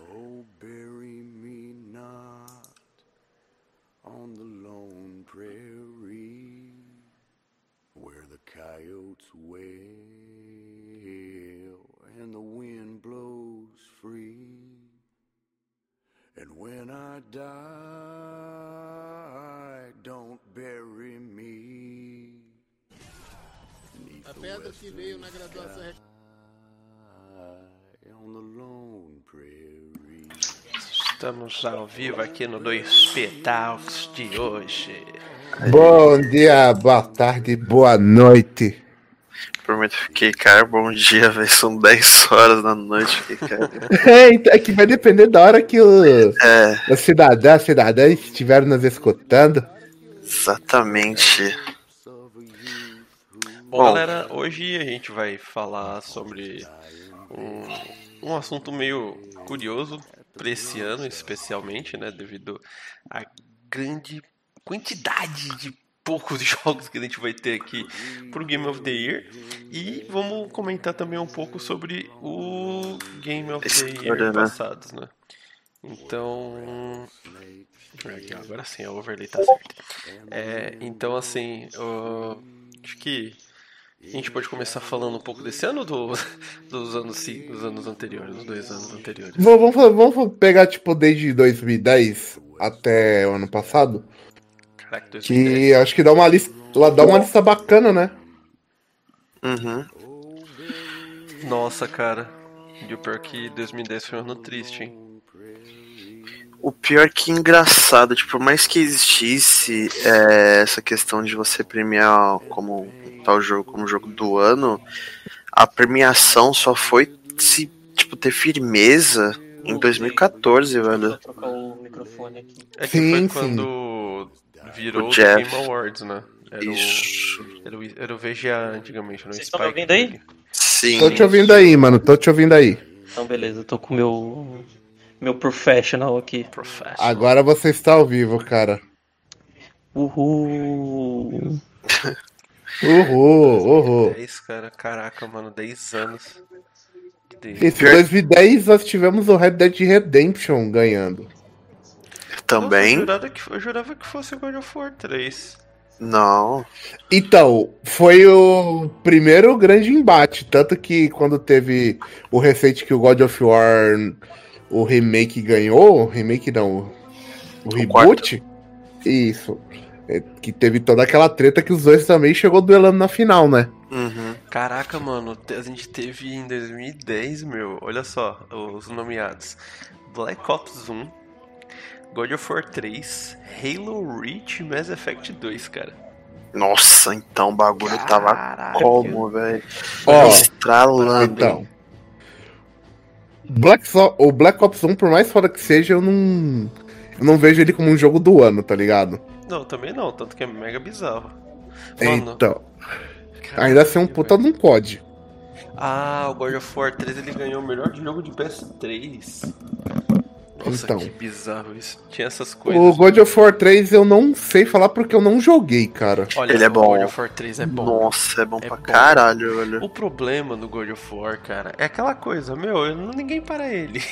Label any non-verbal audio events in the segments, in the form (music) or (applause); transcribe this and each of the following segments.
Oh, bury me not on the lone prairie where the coyotes wail and the wind blows free. And when I die, don't bury me. A pedra que veio na graduação Estamos ao vivo aqui no Dois Petals de hoje. Bom dia, boa tarde, boa noite. Prometo que fiquei, cara, bom dia, velho. São 10 horas da noite, fiquei, cara. (laughs) É, então, é que vai depender da hora que o, É, o cidadão, a cidadã estiver nos escutando. exatamente. Bom, Bom. galera, hoje a gente vai falar sobre um, um assunto meio curioso para esse ano, especialmente, né? Devido à grande quantidade de poucos (laughs) jogos que a gente vai ter aqui pro Game of the Year. E vamos comentar também um pouco sobre o Game of the Year né? passados, né? Então. Agora sim, a overlay tá certa. É, então, assim, eu acho que a gente pode começar falando um pouco desse ano ou do, (laughs) dos, anos, dos anos anteriores, dos dois anos anteriores. Vamos, vamos, vamos pegar, tipo, desde 2010 até o ano passado. Caraca, 2010. Que acho que dá uma lista, dá uma lista bacana, né? Uhum. Nossa, cara. E o pior que 2010 foi um ano triste, hein? O pior que engraçado, tipo, por mais que existisse é, essa questão de você premiar como tal jogo como jogo do ano, a premiação só foi se, tipo, ter firmeza em 2014, velho. Vou trocar o microfone aqui. É que Sim, foi sim. quando virou O Jeff. Game Awards, né? Era Isso. o, era o, era o VGA antigamente, não Vocês estão me ouvindo aí? Sim. Tô te ouvindo aí, mano, tô te ouvindo aí. Então, beleza, eu tô com o meu, meu professional aqui. Professional. Agora você está ao vivo, cara. Uhul. Uhul, uhul. 10, cara. Caraca, mano, 10 anos. De- Esse 2010 nós tivemos o Red Dead Redemption ganhando. Nossa, eu, Também. jurava que, eu jurava que fosse o God of War 3. Não. Então, foi o primeiro grande embate. Tanto que quando teve o recente que o God of War, o remake ganhou, o remake não, o reboot, isso. é, que teve toda aquela treta que os dois também chegou duelando na final, né? Uhum. Caraca, mano, a gente teve em 2010, meu, olha só, os nomeados: Black Ops 1, God of War 3, Halo Reach e Mass Effect 2, cara. Nossa, então o bagulho tava Caraca. como, velho? Estralando. então. Black So- o Black Ops 1, por mais foda que seja, eu não. Eu não vejo ele como um jogo do ano, tá ligado? Não, também não, tanto que é mega bizarro. Mano, Então, caralho, ainda assim um puta velho. não pode. Ah, o God of War 3 ele ganhou o melhor jogo de PS3. Nossa, Então. que bizarro isso. Tinha essas coisas. O God of War 3 eu não sei falar porque eu não joguei, cara. Olha, Ele é o bom. God of War 3 é bom. Nossa, é bom É pra bom. caralho, velho. O problema do God of War, cara, é aquela coisa, meu, ninguém para ele.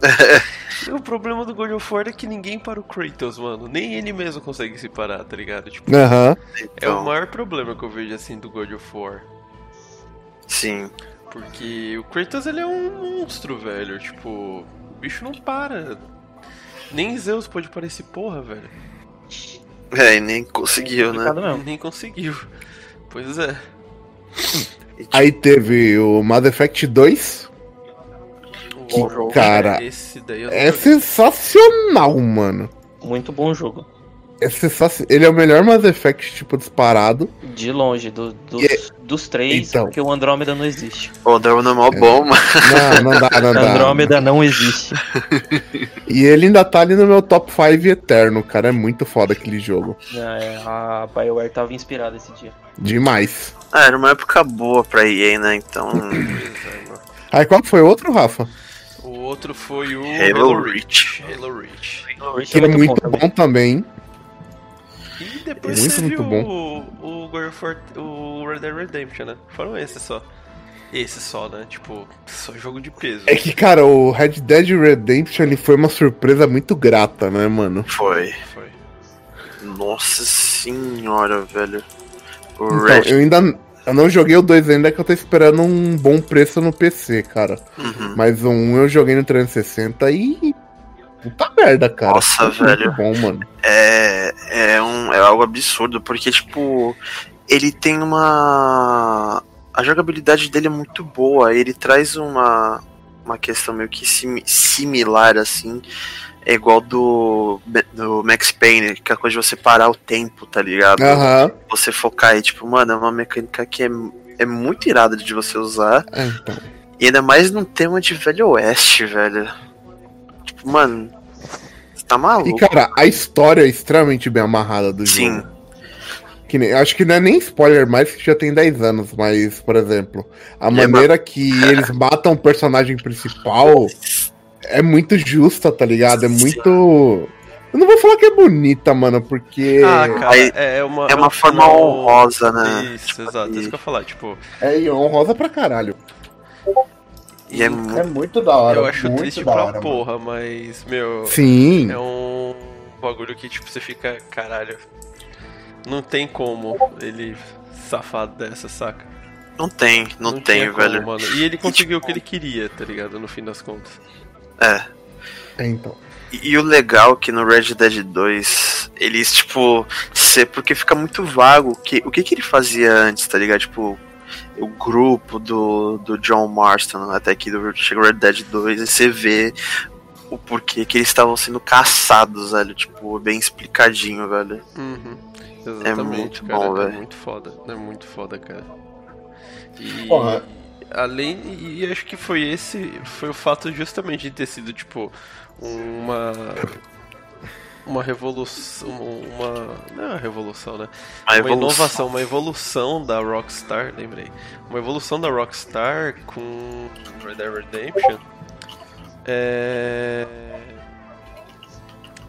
(laughs) o problema do God of War é que ninguém para o Kratos, mano. Nem ele mesmo consegue se parar, tá ligado? Tipo, é o Então, maior problema que eu vejo assim do God of War. sim. Porque o Kratos ele é um monstro, velho. Tipo, o bicho não para. Nem Zeus pode parar esse porra, velho. É, e nem conseguiu, né? Mesmo. Nem conseguiu. Pois é. E, Aí teve o Mass Effect 2. O Que cara, Esse daí eu É sensacional, mano. Muito bom jogo. É sensacional. Ele é o melhor Mass Effect, tipo, disparado. De longe, do- dos, E- dos três, Então. porque o Andrômeda não existe. o Drama é mó bom, mano. Não, não dá, não O (laughs) dá. Andrômeda não existe. E ele ainda tá ali no meu top 5 eterno, cara. É muito foda aquele jogo. É, a BioWare tava inspirada esse dia. Demais. Ah, era uma época boa pra EA, né? Então. (clears throat) Aí qual foi o outro, Rafa? O outro foi o Halo Halo Reach. Reach. Halo Reach. Que é muito bom também. E depois Muito, teve muito o, o God of War, o Red Dead Redemption, né? Foram esses só. Esse só, né? Tipo, só jogo de peso. É que, cara, o Red Dead Redemption ele foi uma surpresa muito grata, né, mano? Foi. Foi. Nossa senhora, velho. O Então, Red. eu ainda eu não joguei o 2 ainda que eu tô esperando um bom preço no PC, cara. Uhum. Mas o 1 eu joguei no 360 e. Puta merda, cara. Nossa, velho. Muito bom, mano. É, é, um, é algo absurdo, porque, tipo, ele tem uma. A jogabilidade dele é muito boa, ele traz uma, uma questão meio que simi- similar, assim. É igual do, do Max Payne, que é a coisa de você parar o tempo, tá ligado? Aham. Você focar e, tipo, mano, é uma mecânica que é, é muito irada de você usar. É, então. E ainda mais num tema de Velho Oeste, velho. Mano. Você tá maluco? E, cara, a história é extremamente bem amarrada do Sim. jogo. Que nem, acho que não é nem spoiler mais, que já tem 10 anos, mas, por exemplo, a É, maneira que eles matam o personagem principal é muito justa, tá ligado? É muito. Eu não vou falar que é bonita, mano, porque. Ah, cara, Aí- é uma. É uma um forma final- honrosa, né? Isso, Tipo, exato. e- Isso que eu ia falar, tipo, É honrosa pra caralho. E é muito. É muito da hora. eu acho muito triste da pra hora, mano. porra, mas, meu. Sim. É um bagulho que, tipo, você fica, caralho. Não tem como ele safado dessa, saca? Não tem, não, tem, tinha como, velho. mano. E ele conseguiu o tipo- que ele queria, tá ligado? No fim das contas. É. É, então. E, e o legal é que no Red Dead 2, eles, tipo, ser porque fica muito vago que, o que, que ele fazia antes, tá ligado? Tipo, o grupo do, do John Marston, até aqui do chega Red Dead 2, e você vê o porquê que eles estavam sendo caçados, velho. Tipo, bem explicadinho, velho. Uhum. Exatamente, muito cara. bom, é velho. muito foda. É muito foda, cara. E Porra. além. E acho que foi esse. Foi o fato justamente de ter sido, tipo, uma. Uma revolução. Uma. Não é uma revolução, né? Uma evolução. inovação, uma evolução da Rockstar, lembrei. Uma evolução da Rockstar com Red Dead Redemption é...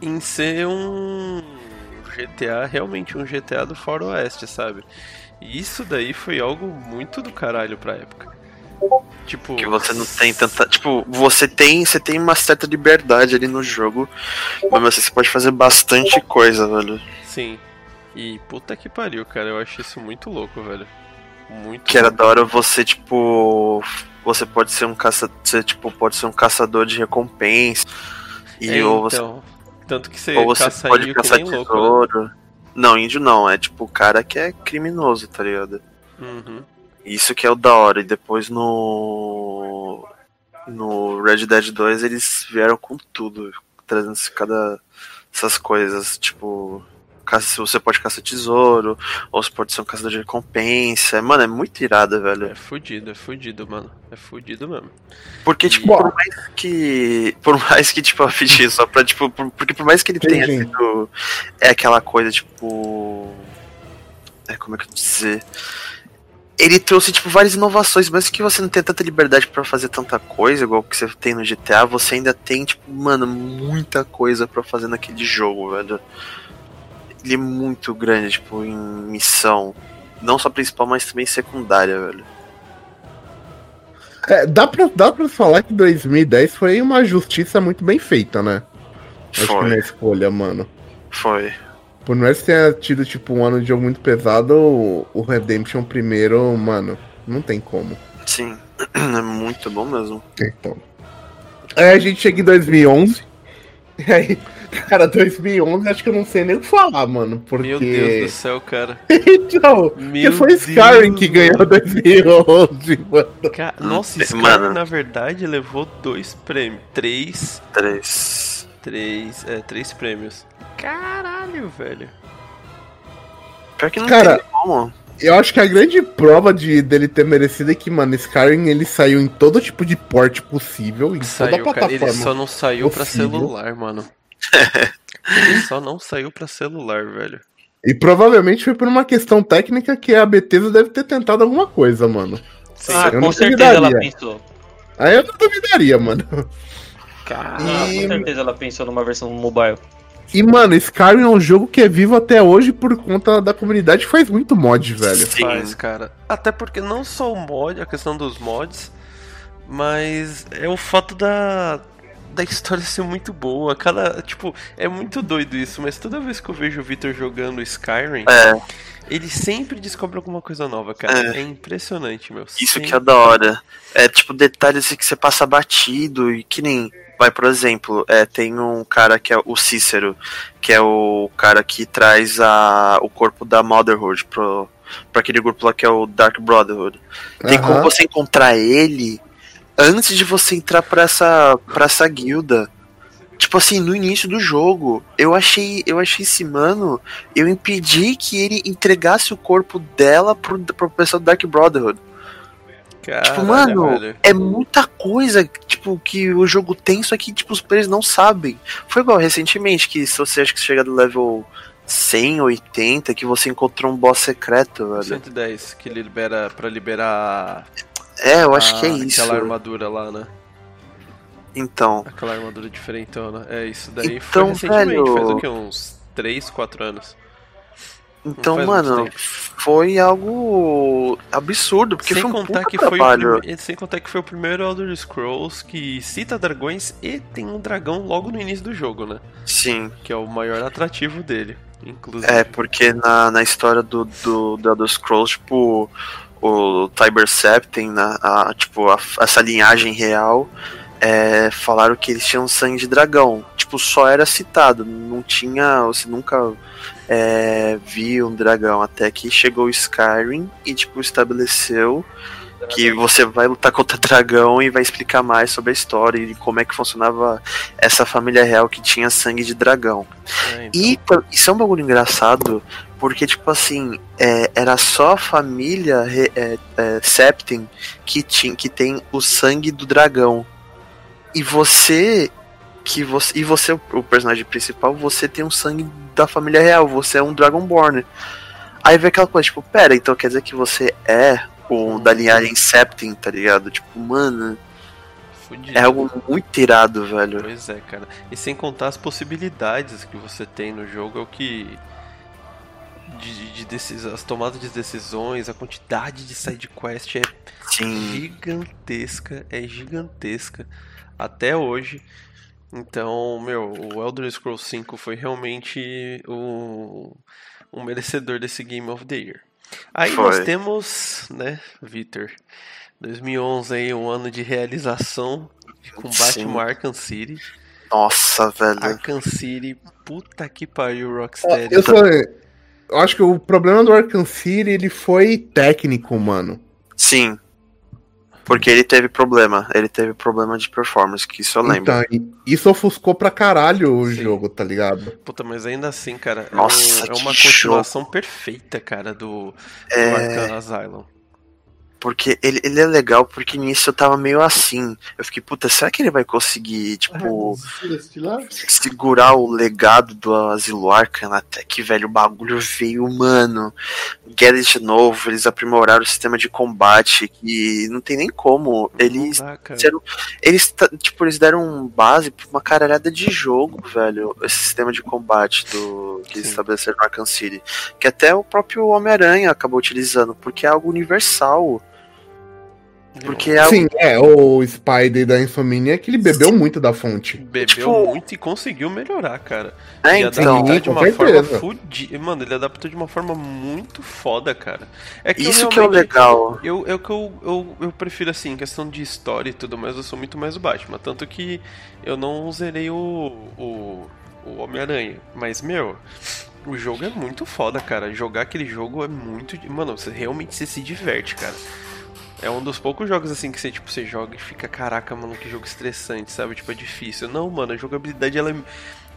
em ser um GTA, realmente um GTA do Faroeste, sabe? E isso daí foi algo muito do caralho pra época. Tipo, Que você não tem tanta. Tipo, você tem, você tem uma certa liberdade ali no jogo, mas assim, você pode fazer bastante coisa, velho. Sim. E puta que pariu, cara, eu acho isso muito louco, velho. Muito Que era louco. da hora você, tipo. Você pode ser um caça. Você, tipo, pode ser um caçador de recompensa. E É, ou você, então, tanto que você ou você caça pode caçar nem louco, né? tesouro. Não, índio não, é tipo o cara que é criminoso, tá ligado? Uhum. Isso que é o da hora. E depois no. No Red Dead 2 eles vieram com tudo, trazendo cada. essas coisas, tipo. caça- Se você pode caçar tesouro, ou você pode ser um caçador de recompensa. Mano, é muito irado, velho. É fudido, é fudido, mano. É fudido mesmo. Porque, tipo, Bom. por mais que. Por mais que, tipo, (laughs) eu pedi só pra, tipo. por- porque por mais que ele tenha Entendi. sido. É aquela coisa, tipo. É, como é que eu vou dizer? Ele trouxe, tipo, várias inovações, mas que você não tem tanta liberdade pra fazer tanta coisa, igual que você tem no GTA, você ainda tem, tipo, mano, muita coisa pra fazer naquele jogo, velho. Ele é muito grande, tipo, em missão. Não só principal, mas também secundária, velho. É, dá, pra, dá pra falar que 2010 foi uma justiça muito bem feita, né? Acho que na Foi, escolha, mano. foi. Por mais que tenha tido, tipo, um ano de jogo muito pesado, o, Redemption primeiro, mano, não tem como. Sim, (clears throat) é muito bom mesmo. Então. Aí a gente chega em 2011. E (laughs) aí, cara, 2011 acho que eu não sei nem o que falar, mano. Porque. Meu Deus do céu, cara. (laughs) então, Meu foi Skyrim que ganhou 2011, (laughs) mano. Ca- Nossa, Hum, Skyrim, mano. na verdade, levou dois prêmios. Três. Três. Três. É, três prêmios. Caralho, velho. Pior que não Cara, tem como. Eu acho que a grande prova de dele ter merecido é que, mano, Skyrim ele saiu em todo tipo de porte possível, em toda Saiu, cara. plataforma. Ele só não saiu pra possível. celular, mano. (laughs) ele só não saiu pra celular, velho. E provavelmente foi por uma questão técnica que a Bethesda deve ter tentado alguma coisa, mano. Sim, Ah, eu com não certeza ela pensou. Aí eu não duvidaria, mano. cara. Ah, E- com certeza ela pensou numa versão mobile. E, mano, Skyrim é um jogo que é vivo até hoje por conta da comunidade que faz muito mod, velho. Sim. Faz, cara. Até porque não só o mod, a questão dos mods, mas é o fato da, da história ser muito boa. Cada, tipo, é muito doido isso, mas toda vez que eu vejo o Victor jogando Skyrim, É, ele sempre descobre alguma coisa nova, cara. É. É, impressionante, meu. isso Sempre. que é da hora. É tipo detalhes assim que você passa batido e que nem. Vai, por exemplo, é, tem um cara que é o Cícero, que é o cara que traz a, o corpo da Motherhood pro, pra aquele grupo lá que é o Dark Brotherhood. Tem como você encontrar ele antes de você entrar pra essa, pra essa guilda. Tipo assim, no início do jogo, eu achei, eu achei esse mano, eu impedi que ele entregasse o corpo dela pro, pro pessoal do Dark Brotherhood. Caralho, tipo, mano, velho. é muita coisa, tipo, que o jogo tem, só que, tipo, os players não sabem. Foi igual recentemente, que se você acha que você chega do level 100, 80, que você encontrou um boss secreto, velho. 110, que libera pra liberar É, eu acho a- que é isso. aquela armadura lá, né? Então, Aquela armadura diferentona. É, isso daí Então, foi recentemente, velho- faz o que? Uns 3, 4 anos. Então, mano, foi algo absurdo, porque sem foi um contar que foi o trabalho. prime- Sem contar que foi o primeiro Elder Scrolls que cita dragões e tem um dragão logo no início do jogo, né? Sim, Que é o maior atrativo dele, inclusive. é, porque na, na história do, do, do Elder Scrolls, tipo, o Tiber Septim, na, a, tipo, a- essa linhagem real, é, falaram que eles tinham sangue de dragão. Tipo, só era citado, não tinha. Você nunca é, viu um dragão. Até que chegou o Skyrim e, tipo, estabeleceu que você vai lutar contra dragão e vai explicar mais sobre a história e como é que funcionava essa família real que tinha sangue de dragão. É, então, E isso é um bagulho engraçado, porque, tipo assim, é, era só a família é, é, Septim que, tinha, que tem o sangue do dragão. E você. Que você. E você, o personagem principal, você tem o sangue da família real, você é um Dragonborn. Aí vem aquela coisa, tipo, pera, então quer dizer que você é o da linhagem Septim, tá ligado? Tipo, mano, fudido. é algo muito irado, velho. Pois é, cara. E sem contar as possibilidades que você tem no jogo, é o que. De, de decis... As tomadas de decisões, a quantidade de side quest é Sim. gigantesca, é gigantesca até hoje. Então, meu, o Elder Scrolls V foi realmente o, um merecedor desse Game of the Year. Aí Foi. nós temos, né, Victor, 2011 aí, um ano de realização com Sim. Batman Arkham City. Nossa, velho. Arkham City, puta que pariu, Rocksteady. Eu, só, eu acho que o problema do Arkham City ele foi técnico, mano. Sim. Porque ele teve problema. Ele teve problema de performance, que isso eu lembro. Então, isso ofuscou pra caralho o Sim. jogo, tá ligado? Puta, mas ainda assim, cara, é, Nossa, um- é uma continuação perfeita, cara, do, do É. Arkham Asylum. Porque ele, ele é legal, porque nisso eu tava meio assim. Eu fiquei, puta, será que ele vai conseguir, tipo, segurar o legado do Asilo Arkham até que, velho, o bagulho veio, mano. Get de novo, eles aprimoraram o sistema de combate, que não tem nem como. Eles fizeram- Eles, tipo, eles deram base pra uma caralhada de jogo, velho. Esse sistema de combate do que eles Sim. estabeleceram no Arkham City. Que até o próprio Homem-Aranha acabou utilizando, porque é algo universal. Porque é. Sim, é, o Spider da Insomniac, ele bebeu muito da fonte. Bebeu tipo- muito e conseguiu melhorar, cara. É, e então. adaptar Sim, de com uma forma fodida. Mano, ele adaptou de uma forma muito foda, cara. É que eu Isso que é o legal. Eu, é o que eu, eu, eu prefiro, assim, em questão de história e tudo mais, eu sou muito mais o Batman. Tanto que eu não zerei o, o, o Homem-Aranha. Mas, meu, o jogo é muito foda, cara. Jogar aquele jogo é muito. Mano, você realmente você se diverte, cara. É um dos poucos jogos assim que você, tipo, você joga e fica, caraca, mano, que jogo estressante, sabe? Tipo, é difícil. Não, mano, a jogabilidade ela é,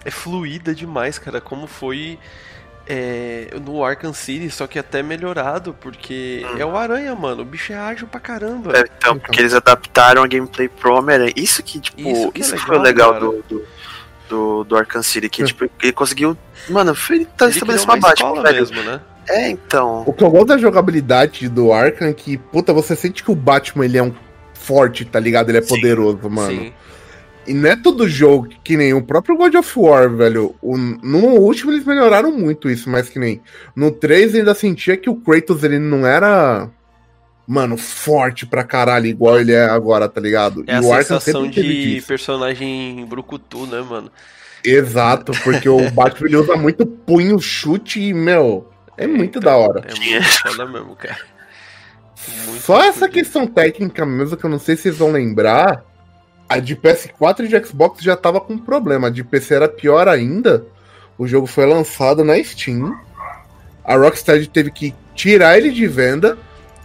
é fluida demais, cara. Como foi é, no Arkham City, só que até melhorado, porque é o Aranha, mano. O bicho é ágil pra caramba. É, então, porque eles adaptaram a gameplay pro Homem-Aranha. Isso que, tipo, Isso isso, que é que foi o legal, legal cara. do, do, do, do Arkham City, que, É. tipo, ele conseguiu. Mano, foi ele tá Ele estabelecendo uma uma Batman, escola velho. mesmo, né? É, então. O que eu gosto da jogabilidade do Arkham é que, puta, você sente que o Batman ele é um forte, tá ligado? Ele é Sim, poderoso, mano. Sim. E não é todo jogo que nem o próprio God of War, velho. O, no último eles melhoraram muito isso, mas que nem. No 3 ainda sentia que o Kratos ele não era. Mano, forte pra caralho, igual ele é agora, tá ligado? É e a o sensação de personagem brucutu, né, mano? Exato, porque o Batman ele usa muito punho, chute e, meu, é, é muito então, da hora. É muito (laughs) foda mesmo, cara. Muito Só essa questão técnica mesmo, que eu não sei se vocês vão lembrar, a de PS4 e de Xbox já tava com problema. A de PC era pior ainda. O jogo foi lançado na Steam. A Rocksteady teve que tirar ele de venda.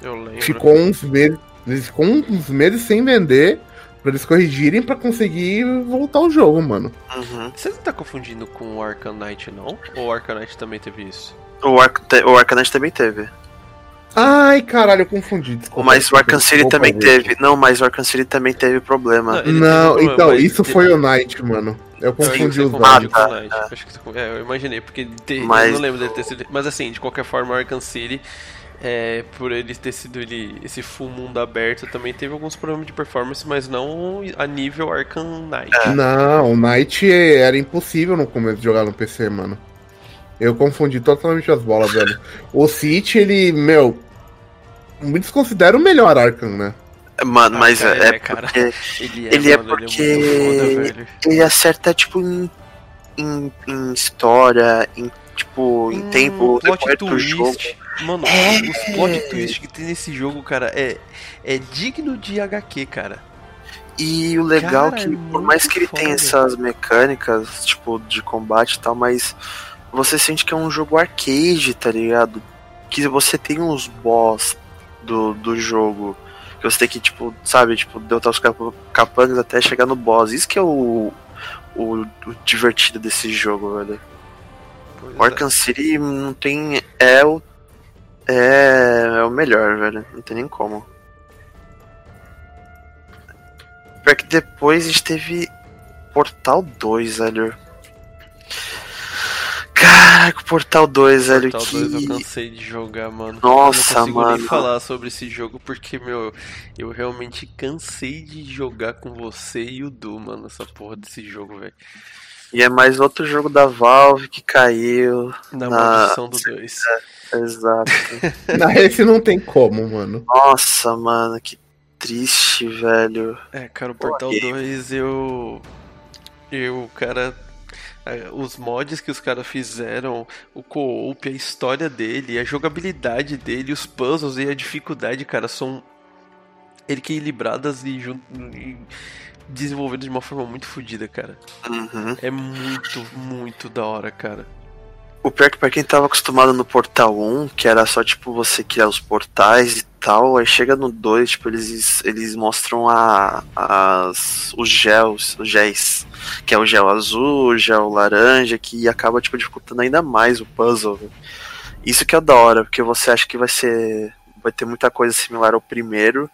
Eu lembro. Ficou uns meses, ficou uns meses sem vender para eles corrigirem para conseguir voltar o jogo, mano. Uhum. Você não tá confundindo com o Arcanite, não? Ou o Arcanite também teve isso? O, Arc o Arcanite também teve. Ai, caralho, eu confundi. Desculpa, mas o Arkham City também teve. Não, mas o Arkham City também teve problema. Não, não teve então, isso foi o Knight, mano. Eu confundi os dois. Ah, tá, tá. É, eu imaginei, porque te... mas... eu não lembro dele ter sido. Mas assim, de qualquer forma, o Arkham City, é, por ele ter sido ele, esse full mundo aberto, também teve alguns problemas de performance, mas não a nível Arkham Knight. É. Não, o Knight era impossível no começo de jogar no PC, mano. Eu confundi totalmente as bolas, velho. O City, ele, meu, me desconsidera o melhor Arkham, né? Mano, mas ah, é, é, porque. Ele é, ele é porque. Ele, é foda, ele acerta, tipo, em, em, em, história, em, tipo, em hum, tempo, plot twist. Jogo. Mano, é... os plot twist que tem nesse jogo, cara, é, é digno de HQ, cara. E o legal cara, que, é por mais que ele foda. tenha essas mecânicas, tipo, de combate e tal, mas você sente que é um jogo arcade, tá ligado? Que você tem uns boss do, do jogo. Que você tem que, tipo, sabe, tipo, derrotar os capangas até chegar no boss. Isso que é o, o, o divertido desse jogo, velho. Pois o Arkham é. City não tem. É o. É, é o melhor, velho. Não tem nem como. Pior que depois a gente teve Portal 2, velho. Caraca, o Portal 2, velho. Portal que... 2 eu cansei de jogar, mano. Nossa, eu não mano. nem falar sobre esse jogo porque, meu, eu realmente cansei de jogar com você e o Du, mano, essa porra desse jogo, velho. E é mais outro jogo da Valve que caiu. Na, na... maldição do 2. É, exato. (laughs) na esse não tem como, mano. Nossa, mano, que triste, velho. É, cara, o Portal 2 eu. Eu, cara, os mods que os caras fizeram, o co-op, a história dele, a jogabilidade dele, os puzzles e a dificuldade, cara, são equilibradas e, e desenvolvidas de uma forma muito fodida, cara. Uhum. É muito, muito da hora, cara. O pior é que pra quem tava acostumado no Portal 1, que era só tipo você criar os portais e tal, aí chega no 2, tipo, eles, eles mostram a, as, os gels, os géis, que é o gel azul, o gel laranja, que acaba tipo dificultando ainda mais o puzzle. Isso que é da hora, porque você acha que vai ser. Vai ter muita coisa similar ao primeiro.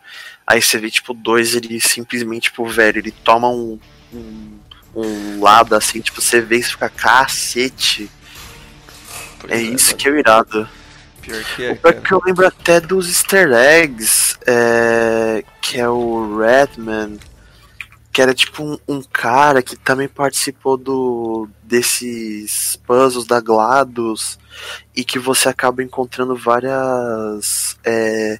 Aí você vê, tipo, dois, ele simplesmente, tipo, velho, ele toma um, um, um lado assim, tipo, você vê e fica cacete é, é isso que é o irado. Pior que é. O pior que eu lembro até dos easter eggs, é, que é o Redman, que era tipo um, um, cara que também participou do desses puzzles da GLaDOS e que você acaba encontrando várias é,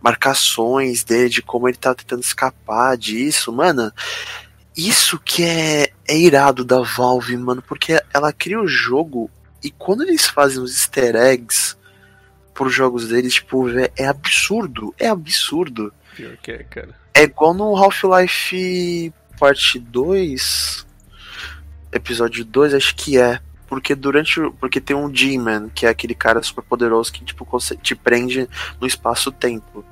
marcações dele de como ele tá tentando escapar disso, mano. Isso que é, é irado da Valve, mano, porque ela cria o jogo e quando eles fazem os easter eggs pros jogos deles, tipo, é absurdo. É absurdo. Pior que é, cara. É igual no Half-Life Parte 2, episódio 2, acho que é. Porque durante. Porque tem um G-Man, que é aquele cara super poderoso que tipo, te prende no espaço-tempo.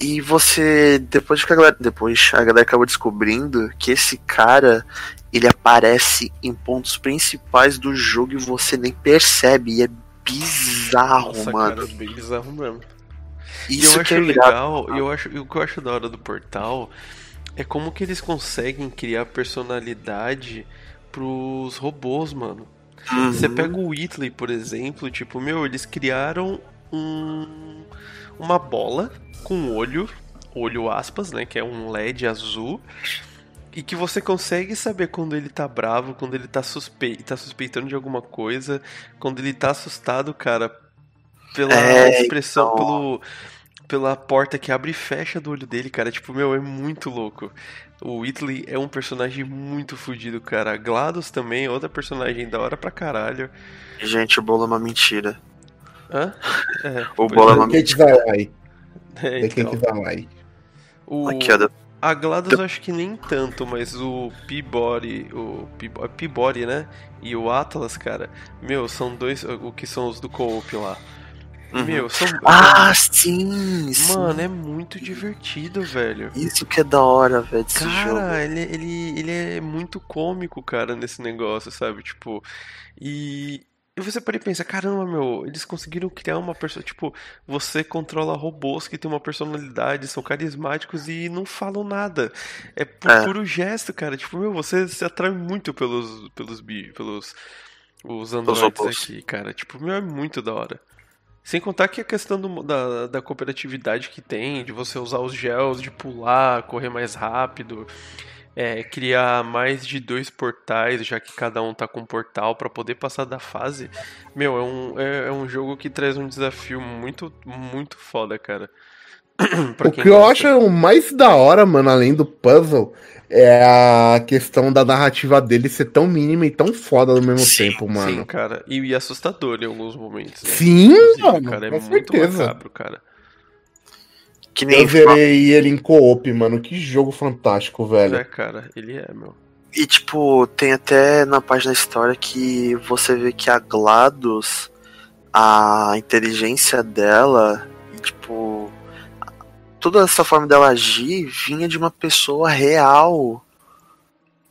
E você. Depois que a galera. Depois a galera acabou descobrindo que esse cara ele aparece em pontos principais do jogo e você nem percebe. E é bizarro, Nossa, mano. Cara, é bem bizarro mesmo. Isso eu que acho é legal, eu acho, o que eu acho da hora do portal é como que eles conseguem criar personalidade pros robôs, mano. Uhum. Você pega o Whitley, por exemplo, tipo, meu, eles criaram um, uma bola com olho, olho aspas, né, que é um LED azul, e que você consegue saber quando ele tá bravo, quando ele tá, suspe tá suspeitando de alguma coisa, quando ele tá assustado, cara, pela é, expressão, então... pelo, pela porta que abre e fecha do olho dele, cara. Tipo, meu, é muito louco. O Whitley é um personagem muito fodido, cara. GLaDOS também outra personagem da hora pra caralho. Gente, o bolo é uma mentira. Hã? É, o bolo é uma mentira. É, então. quem que vai lá. O... Aqui, ó, a GLaDOS eu acho que nem tanto, mas o Peabody, o Peabody, né? E o Atlas, cara, meu, são dois, o que são os do co-op lá. Uhum. Meu, são. Ah, sim! Mano, sim. é muito divertido, velho. Isso que é da hora, velho, desse cara, jogo. Cara, ele, ele, ele é muito cômico, cara, nesse negócio, sabe? Tipo. E. E você pode pensar, caramba, meu, eles conseguiram criar uma pessoa. Tipo, você controla robôs que tem uma personalidade, são carismáticos e não falam nada. É por é. puro gesto, cara. Tipo, meu, você se atrai muito pelos. pelos. pelos. os androides aqui, cara. Tipo, meu, é muito da hora. Sem contar que a questão do, da, da cooperatividade que tem, de você usar os gels, de pular, correr mais rápido, é, criar mais de dois portais, já que cada um tá com um portal para poder passar da fase. Meu, é um, é, é, um jogo que traz um desafio muito, muito foda, cara. (clears throat) o que eu acho o mais da hora, mano, além do puzzle, é a questão da narrativa dele ser tão mínima e tão foda ao mesmo sim, tempo, mano. Sim, cara. E, e assustador em alguns momentos. Né? Sim, mano. Cara, é com muito certeza. macabro, cara. Que nem eu verei ele em co-op, mano. Que jogo fantástico, velho. É, cara, ele é, meu. E, tipo, tem até na página da história que você vê que a GLaDOS, a inteligência dela, tipo, toda essa forma dela agir vinha de uma pessoa real.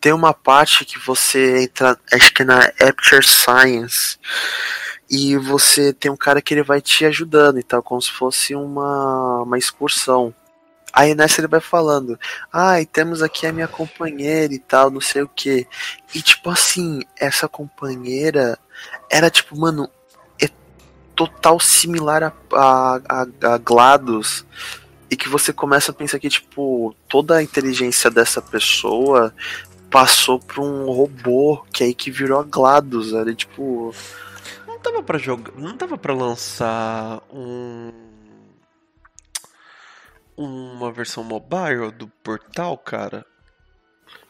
Tem uma parte que você entra, acho que é na Aperture Science, e você tem um cara que ele vai te ajudando e tal, como se fosse uma, uma excursão. Aí nessa ele vai falando, ah, e temos aqui a minha companheira e tal, não sei o que. E tipo assim, essa companheira era tipo, mano, é total similar a, a, a, a GLaDOS e que você começa a pensar que, tipo, toda a inteligência dessa pessoa passou pra um robô, que é aí que virou a GLaDOS, era tipo... Não tava pra jogar... Não tava pra lançar um... Uma versão mobile do Portal, cara?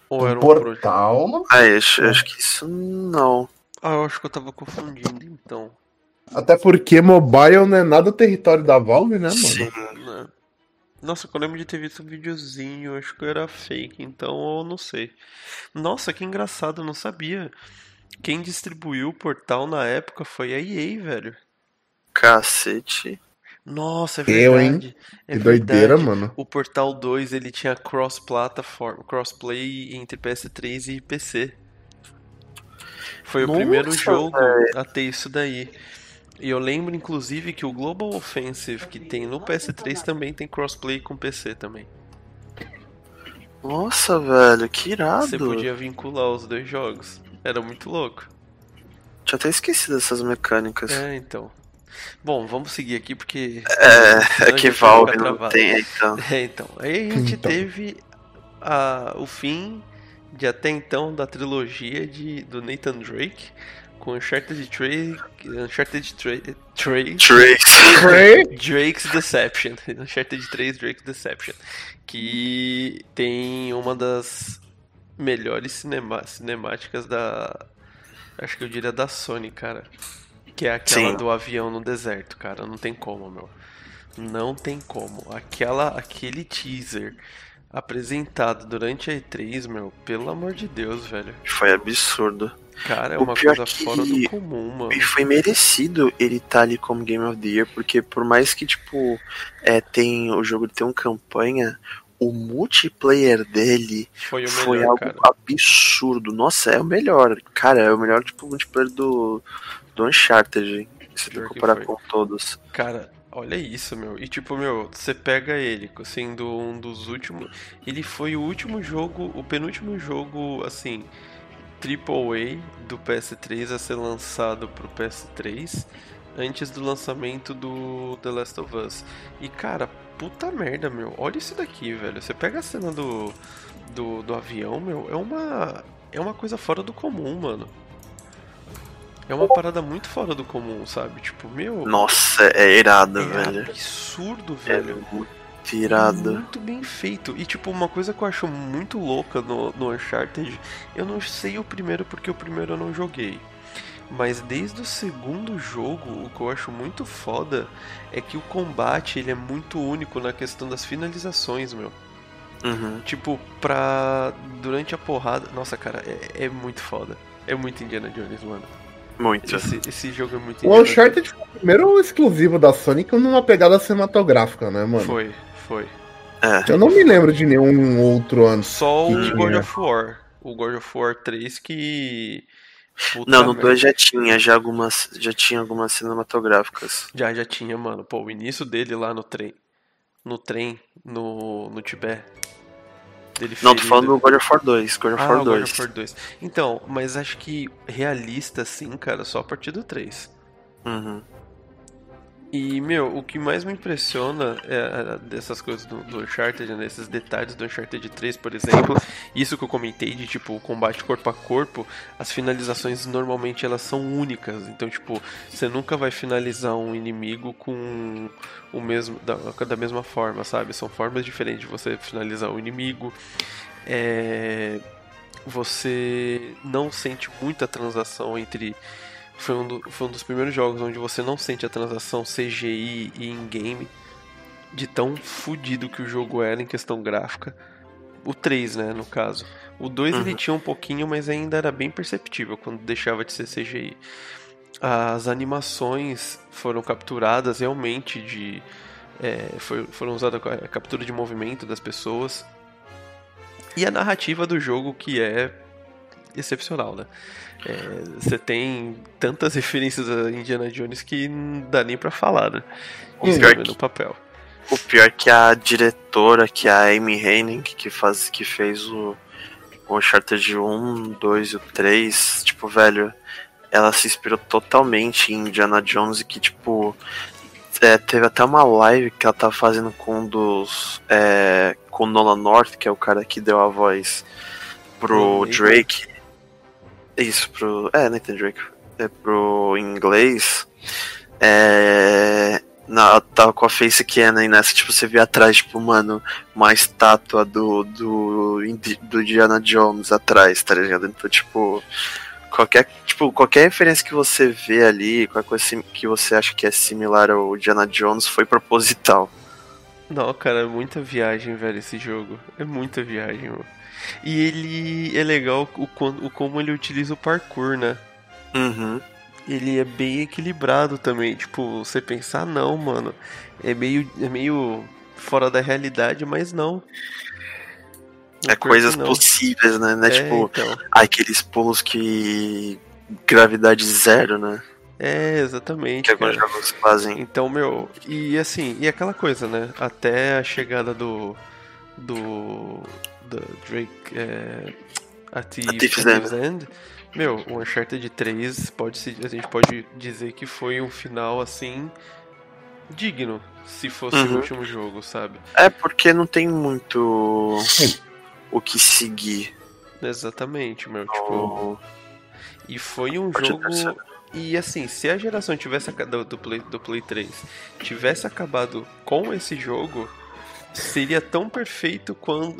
Ou era um Portal? Pro... Ah, acho, acho que isso não. Ah, eu acho que eu tava confundindo, então. Até porque mobile não é nada território da Valve, né, mano? Sim. Né? Nossa, eu lembro de ter visto um videozinho, acho que era fake, então eu não sei. Nossa, que engraçado, eu não sabia. Quem distribuiu o portal na época foi a EA, velho. Cacete. Nossa, é verdade. Eu, hein? É que doideira, mano. O Portal 2 ele tinha cross-plataforma, crossplay entre PS3 e PC. Foi Nossa, o primeiro jogo véio. a ter isso daí. E eu lembro, inclusive, que o Global Offensive que tem no PS3 também tem crossplay com PC também. Nossa, velho, que irado. Você podia vincular os dois jogos. Era muito louco. Tinha até esquecido dessas mecânicas. É, então. Bom, vamos seguir aqui porque. É, é que Valve não tem, então. É, então. Aí a gente então. teve a, o fim de até então da trilogia de, do Nathan Drake com Uncharted 3, Uncharted 3, 3 Drake's Deception, Uncharted 3 Drake's Deception, que tem uma das melhores cinema, cinemáticas da, acho que eu diria da Sony, cara, que é aquela Sim. do avião no deserto, cara, não tem como, meu, não tem como, aquela, aquele teaser apresentado durante a E3, meu, pelo amor de Deus, velho. Foi absurdo. Cara, é uma coisa fora do comum, mano. E foi merecido ele estar tá ali como Game of the Year, porque por mais que, tipo, é, tem, o jogo tem uma campanha, o multiplayer dele foi, melhor, foi algo cara. absurdo. Nossa, é o melhor. Cara, é o melhor, tipo, multiplayer do, do Uncharted, se tu comparar com todos. Cara, Olha isso, meu. E tipo, meu, você pega ele sendo um dos últimos. Ele foi o último jogo, o penúltimo jogo, assim, AAA do PS3 a ser lançado pro PS3 antes do lançamento do The Last of Us. E cara, puta merda, meu. Olha isso daqui, velho. Você pega a cena do, do, do avião, meu, é uma. É uma coisa fora do comum, mano. É uma parada muito fora do comum, sabe? Tipo, meu. Nossa, é irado, é velho. absurdo, É velho. muito irado. Muito bem feito. E, tipo, uma coisa que eu acho muito louca no, no Uncharted, eu não sei o primeiro porque o primeiro eu não joguei. Mas desde o segundo jogo, o que eu acho muito foda é que o combate ele é muito único na questão das finalizações, meu. Uhum. Tipo, pra. Durante a porrada. Nossa, cara, é, é muito foda. É muito Indiana Jones, mano. Muito. Esse, esse jogo é muito O Indiana Uncharted foi o primeiro exclusivo da Sonic numa pegada cinematográfica, né, mano? Foi, foi. É. Eu não me lembro de nenhum outro antes. Só o. God of War. O God of War 3 que. Puta Não, no merda. 2 já tinha, já algumas, já tinha algumas cinematográficas. Já, já tinha, mano. Pô, o início dele lá no trem. No trem, no, no Tibete. Dele Não, tô falando do God of War 2, God of Ah, War God 2. of War 2. Então, mas acho que realista, assim, cara, só a partir do 3. Uhum. E, meu, o que mais me impressiona é, é, dessas coisas do, do Uncharted, né, esses detalhes do Uncharted 3, por exemplo, isso que eu comentei de, tipo, combate corpo a corpo, as finalizações normalmente elas são únicas. Então, tipo, você nunca vai finalizar um inimigo com o mesmo, da, da mesma forma, sabe? São formas diferentes de você finalizar o inimigo. É, você não sente muita transação entre foi um, do- foi um dos primeiros jogos onde você não sente a transação CGI e in-game de tão fudido que o jogo era em questão gráfica. O 3, né, no caso. O 2 ele Uhum. tinha um pouquinho, mas ainda era bem perceptível quando deixava de ser CGI. As animações foram capturadas realmente de. é, foi- foram usadas a captura de movimento das pessoas. E a narrativa do jogo que é excepcional, né? É, Você tem tantas referências a Indiana Jones que não dá nem pra falar, né? Isso pior tá que- no papel. O pior é que a diretora, que é a Amy Hennig, que, faz, que fez o, o Uncharted 1, 2 e o 3, tipo, velho, ela se inspirou totalmente em Indiana Jones e que, tipo, é, teve até uma live que ela tava fazendo com um dos. É, com o Nolan North, que é o cara que deu a voz pro Nathan. Drake. Isso, pro. É, Nathan Drake. É pro inglês. É. Na, tava com a face Canon e nessa, tipo, você vê atrás, tipo, mano, uma estátua do, do, do Indiana Jones atrás, tá ligado? Então, tipo, qualquer, tipo, qualquer referência que você vê ali, qualquer coisa que você acha que é similar ao Indiana Jones foi proposital. Não, cara, é muita viagem, velho, esse jogo. É muita viagem, mano. E ele é legal o, o como ele utiliza o parkour, né? Uhum. Ele é bem equilibrado também. Tipo, você pensar, não, mano. É meio, é meio fora da realidade, mas não. É coisas não. possíveis, né? Não é, tipo, então. aqueles pulos que. gravidade zero, né? É, exatamente. Que alguns jogos fazem. Então, meu, e assim, e aquela coisa, né? Até a chegada do. do. Do Drake. É, a Thief, A Thief's Thief's End. Meu, o Uncharted 3 pode se, a gente pode dizer que foi um final assim. digno, se fosse o Uhum. último jogo, sabe? É porque não tem muito. o que seguir. Exatamente, meu. Tipo, E foi um jogo. E assim, se a geração tivesse do, do Play, do Play 3 tivesse acabado com esse jogo, seria tão perfeito quando.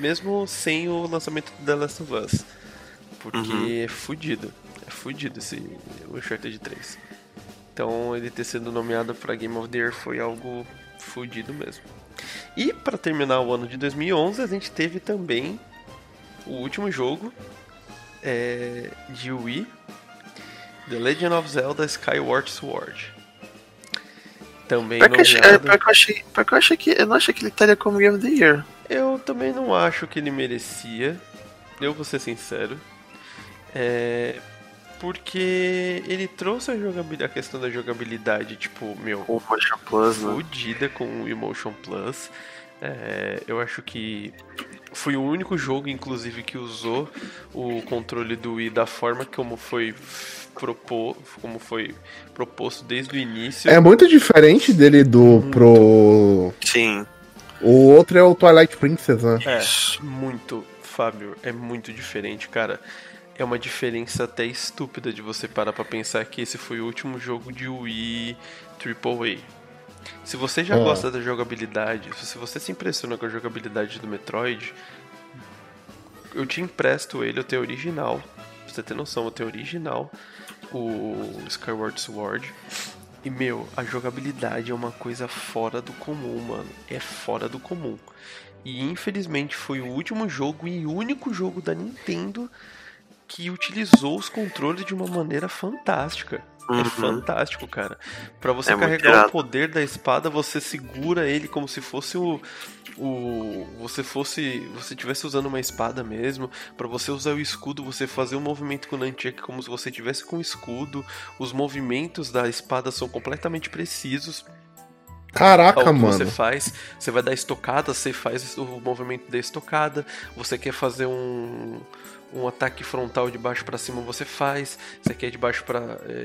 mesmo sem o lançamento do The Last of Us. Porque Uhum. é fudido. É fudido esse Uncharted 3. Então ele ter sido nomeado para Game of the Year foi algo fudido mesmo. E para terminar o ano de 2011, a gente teve também o último jogo é, de Wii, The Legend of Zelda Skyward Sword. Também Pior que, eu achei, é, pior que eu achei, pior que eu achei que. Eu não achei que ele estaria como Game of the Year. Eu também não acho que ele merecia. Eu vou ser sincero. É, porque ele trouxe a, jogabilidade, a questão da jogabilidade, tipo, meu, Com o Motion Plus, né? fodida com o Emotion Plus. É, eu acho que foi o único jogo, inclusive, que usou o controle do Wii da forma como foi propor, como foi proposto desde o início. É muito diferente dele do pro. Sim. O outro é o Twilight Princess, né? É, muito, Fábio, é muito diferente, cara. É uma diferença até estúpida de você parar pra pensar que esse foi o último jogo de Wii AAA. Se você já É. gosta da jogabilidade, se você se impressiona com a jogabilidade do Metroid, eu te empresto ele, eu tenho original. Pra você ter noção, eu tenho original, o Skyward Sword. E meu, a jogabilidade é uma coisa fora do comum, mano. É fora do comum. E infelizmente foi o último jogo e único jogo da Nintendo que utilizou os controles de uma maneira fantástica. É Uhum. fantástico, cara. Pra você É carregar o poder da espada, você segura ele como se fosse o o você fosse você tivesse usando uma espada mesmo Pra você usar o escudo você fazer um movimento com o nunchuck como se você tivesse com o escudo os movimentos da espada são completamente precisos Caraca, ao que você mano. faz. Você vai dar estocada, você faz o movimento da estocada. Você quer fazer um, um ataque frontal de baixo pra cima, você faz. Você quer de baixo para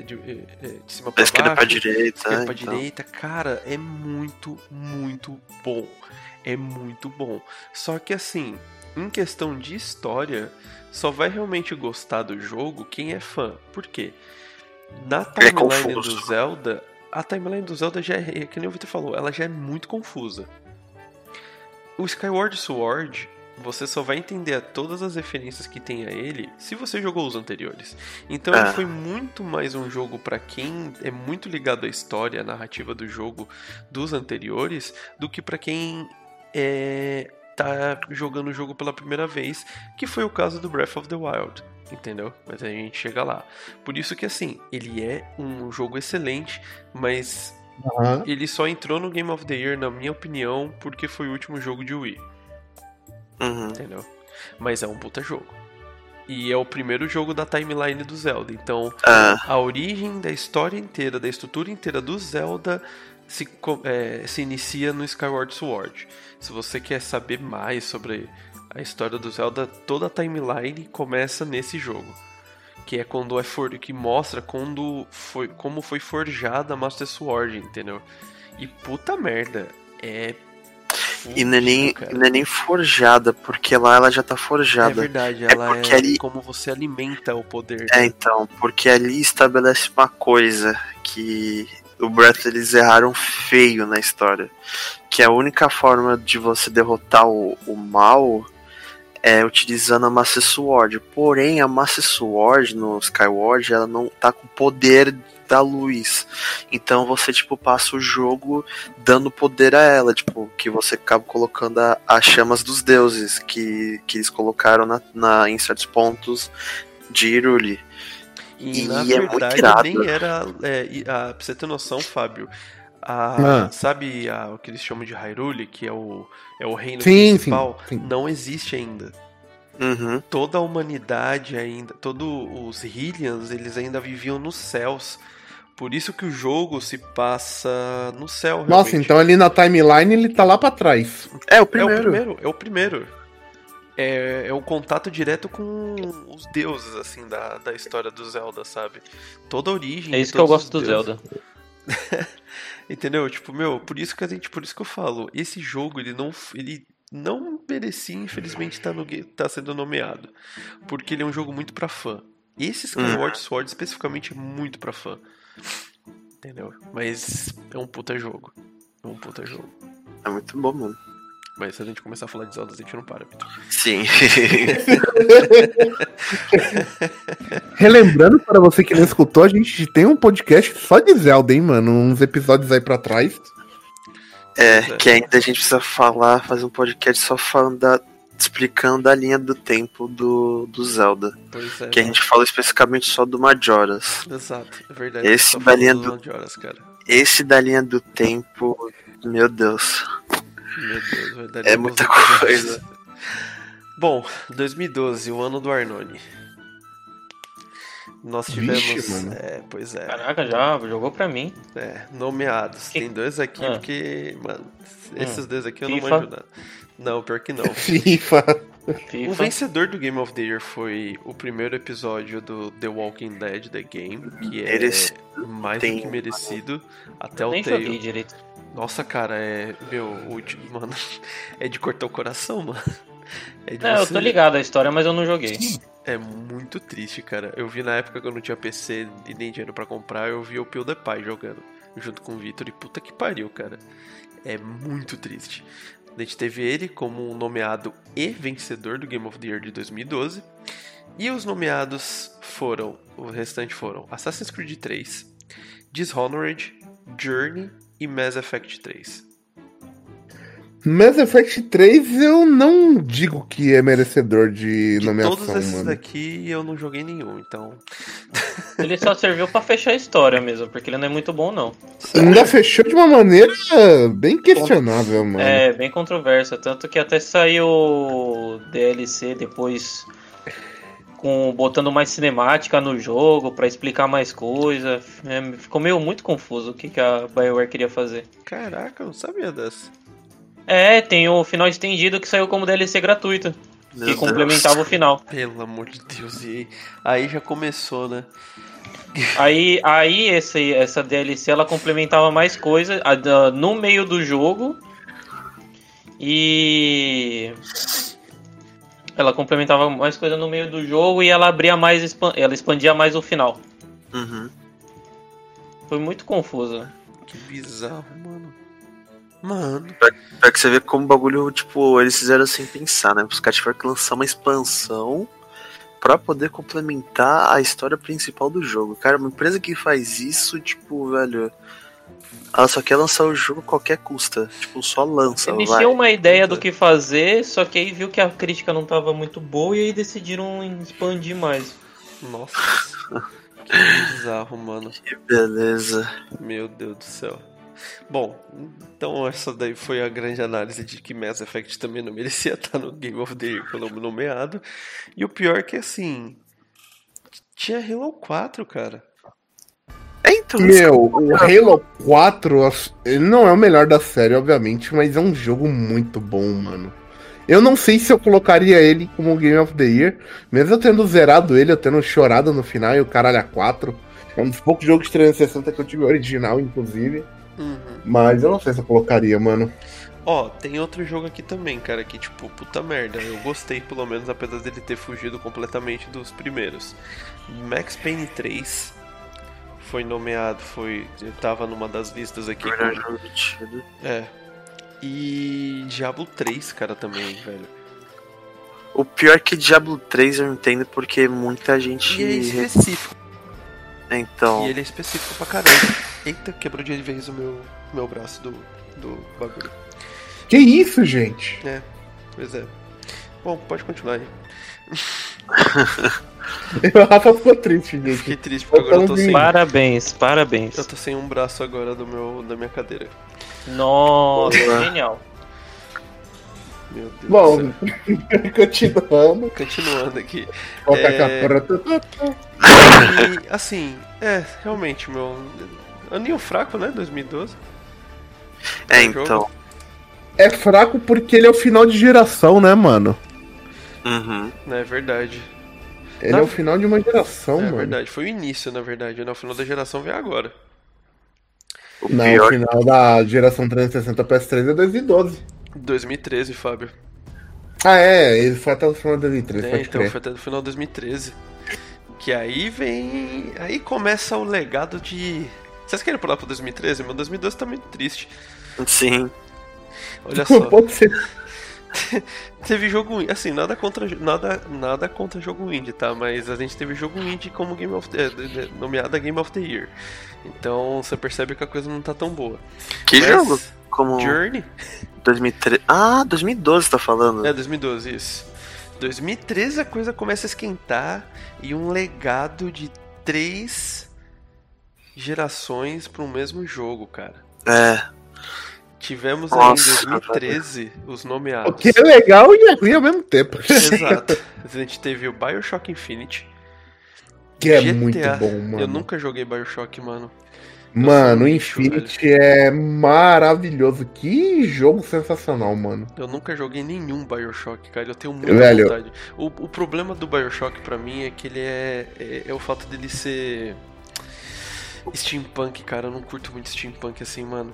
de, é, é, de cima Da pra esquerda baixo. pra direita. esquerda então. direita. Cara, é muito, muito bom. É muito bom. Só que assim, em questão de história, só vai realmente gostar do jogo quem é fã. Por quê? Na é timeline confuso. do Zelda, a timeline do Zelda já é, é que nem o Vitor falou, ela já é muito confusa. O Skyward Sword, você só vai entender todas as referências que tem a ele se você jogou os anteriores. Então É. ele foi muito mais um jogo pra quem é muito ligado à história, à narrativa do jogo dos anteriores, do que pra quem é, tá jogando o jogo pela primeira vez, que foi o caso do Breath of the Wild. Entendeu? Mas a gente chega lá. Por isso que assim, ele é um jogo excelente, mas Aham. ele só entrou no Game of the Year, na minha opinião, porque foi o último jogo de Wii, Uhum. entendeu? Mas é um puta jogo. E é o primeiro jogo da timeline do Zelda. Então, Ah, a origem da história inteira, da estrutura inteira do Zelda se, é, se inicia no Skyward Sword. Se você quer saber mais sobre a história do Zelda, toda a timeline começa nesse jogo. Que é quando é for, que mostra quando foi, como foi forjada a Master Sword, entendeu? E puta merda, é. E não é, nem, não é nem forjada, porque lá ela já tá É forjada. verdade, É ela porque é ali- como você alimenta o poder. É, então, porque ali estabelece uma coisa que o Breath eles erraram feio na história. Que a única forma de você derrotar o, o mal é utilizando a Master Sword. Porém, a Master Sword no Skyward, ela não tá com o poder da luz. Então você, tipo, passa o jogo dando poder a ela, tipo, que você acaba colocando a- as chamas dos deuses que, que eles colocaram na, na, em certos pontos de Hyrule. E, E na é muito verdade irado. nem era. É, e, a, pra você ter noção, Fábio, a- Ah. sabe a- o que eles chamam de Hyrule, que é o, é o reino Sim, principal? sim, sim. Não existe ainda. Uhum. Toda a humanidade ainda, todos os Hylians, eles ainda viviam nos céus. Por isso que o jogo se passa no céu. Nossa, realmente. então ali na timeline ele tá lá pra trás. É o É o primeiro. primeiro, é o primeiro. É, é o contato direto com os deuses, assim, da, da história do Zelda, sabe? Toda a origem. É isso que eu gosto os do deuses. Zelda. (laughs) Entendeu? Tipo, meu, por isso que a gente, por isso que eu falo, esse jogo ele não, ele não merecia, infelizmente, estar no, ga- tá sendo nomeado, porque ele é um jogo muito pra fã. Esse Skyward Sword especificamente é muito pra fã. Entendeu? Mas é um puta jogo. É um puta jogo. É muito bom, mano. Mas se a gente começar a falar de Zelda, a gente não para, Vitor. Sim. (laughs) Relembrando para você que não escutou, a gente tem um podcast só de Zelda, hein, mano? Uns episódios aí pra trás. é, que ainda a gente precisa falar, fazer um podcast só falando da. explicando a linha do tempo do, do Zelda. Pois é. Que a gente fala especificamente só do Majoras. Exato, é verdade. Esse da linha do- de horas, cara. Esse da linha do tempo, meu Deus. Meu Deus, vai dar É muita coisa. Bom, 2012, o ano do Arnone. Nós tivemos. Vixe. É, pois é, Caraca, já jogou pra mim. é, nomeados. Que- Tem dois aqui Ah. porque, mano, esses dois aqui eu não FIFA? manjo nada. Não, pior que não. (laughs) FIFA. O vencedor do Game of the Year foi o primeiro episódio do The Walking Dead The Game, que é Merecido. mais do Tem- que merecido. Até o Nem joguei Tale. direito. Nossa, cara, é. Meu, o, mano, (laughs) é de cortar o coração, mano. É não, você... eu tô ligado a história, mas eu não joguei. É muito triste, cara. Eu vi na época que eu não tinha PC e nem dinheiro pra comprar, eu vi o PewDiePie jogando junto com o Victor e puta que pariu, cara. É muito triste. A gente teve ele como nomeado e vencedor do Game of the Year de 2012. E os nomeados foram, o restante foram Assassin's Creed 3, Dishonored, Journey e Mass Effect 3. Mass Effect 3 eu não digo que é merecedor de, de nomeação, todos esses mano. daqui eu não joguei nenhum, então... (laughs) ele só serviu para fechar a história mesmo, porque ele não é muito bom, não. Ainda fechou de uma maneira bem questionável, mano. É, bem controversa, tanto que até saiu DLC depois com botando mais cinemática no jogo para explicar mais coisa. É, ficou meio muito confuso o que, que a BioWare queria fazer. Caraca, eu não sabia dessa. É, tem o final estendido que saiu como DLC gratuito. Meu que Deus. complementava o final. (laughs) Pelo amor de Deus, e aí já começou, né? (laughs) Aí, aí esse, essa DLC ela complementava mais coisas no meio do jogo. E ela complementava mais coisa no meio do jogo e ela abria mais, ela expandia mais o final. Uhum. Foi muito confuso. Que bizarro, mano. Mano. Pra, pra, que você ver como o bagulho, tipo, eles fizeram sem pensar, né? Os caras tiveram que lançar uma expansão para poder complementar a história principal do jogo. Cara, uma empresa que faz isso, tipo, velho. Ela só quer lançar o jogo a qualquer custa. Tipo, só lança. Eles tinham uma ideia do que fazer, só que aí viu que a crítica não tava muito boa e aí decidiram expandir mais. Nossa. que bizarro, mano. Que beleza. Meu Deus do céu. Bom, então essa daí foi a grande análise de que Mass Effect também não merecia (laughs) estar no Game of the Year pelo nomeado. E o pior é que assim. Tinha Halo 4, cara. É, então, Meu, o Halo 4, ele não é o melhor da série, obviamente, mas é um jogo muito bom, mano. Eu não sei se eu colocaria ele como Game of the Year, mesmo eu tendo zerado ele, eu tendo chorado no final e o caralho a 4. É um dos poucos jogos de 360 que eu tive original, inclusive. Uhum. Mas eu não sei se eu colocaria, mano. Ó, tem outro jogo aqui também, cara, que tipo, puta merda. Eu gostei, pelo menos, apesar dele ter fugido completamente dos primeiros. Max Payne 3 foi nomeado, foi. Tava numa das listas aqui. Como... É. E Diablo 3, cara, também, velho. O pior é que Diablo 3 eu entendo porque muita gente. E é específico. Então. E ele é específico pra caramba. Eita, quebrou de vez o meu, meu braço do, do bagulho. Que isso, gente? É, pois é. Bom, pode continuar aí. (laughs) o Rafa ficou triste, gente. Fiquei triste porque agora eu tô sem. Parabéns, parabéns. Eu tô sem um braço agora do meu, da minha cadeira. Nossa, genial. Meu Deus Bom, (laughs) continuando. Continuando aqui. É... E, assim, é, realmente, meu. Aninho fraco, né? 2012. É, então. É fraco porque ele é o final de geração, né, mano? Uhum. É verdade. Ele na... é o final de uma geração, é, mano. É verdade, foi o início, na verdade. Né? O final da geração veio agora. O Não, pior... o final da geração 360 PS3 é 2012. 2013, Fábio. Ah, é, ele foi até o final de 2013. É, então, crer. foi até o final de 2013. Que aí vem. Aí começa o legado de. Vocês querem pular pro 2013? Meu 2012 tá muito triste. Sim. Olha (laughs) só. Pode ser. (laughs) teve jogo assim, nada contra nada nada contra jogo indie, tá? Mas a gente teve jogo indie como Game of the, nomeada Game of the Year. Então você percebe que a coisa não tá tão boa. Que Mas, jogo? Como Journey? 2013. Ah, 2012 tá falando. É, 2012, isso. 2013 a coisa começa a esquentar e um legado de três gerações para o mesmo jogo, cara. É. Tivemos aí em 2013 os nomeados. O que é legal e é ruim ao mesmo tempo. Exato. (laughs) A gente teve o Bioshock Infinite. Que é GTA. muito bom, mano. Eu nunca joguei Bioshock, mano. Mano, o Infinity é maravilhoso. Que jogo sensacional, mano. Eu nunca joguei nenhum Bioshock, cara. Eu tenho muita Velho. vontade. O, o problema do Bioshock para mim é que ele é, é, é o fato dele ser steampunk, cara. Eu não curto muito steampunk assim, mano.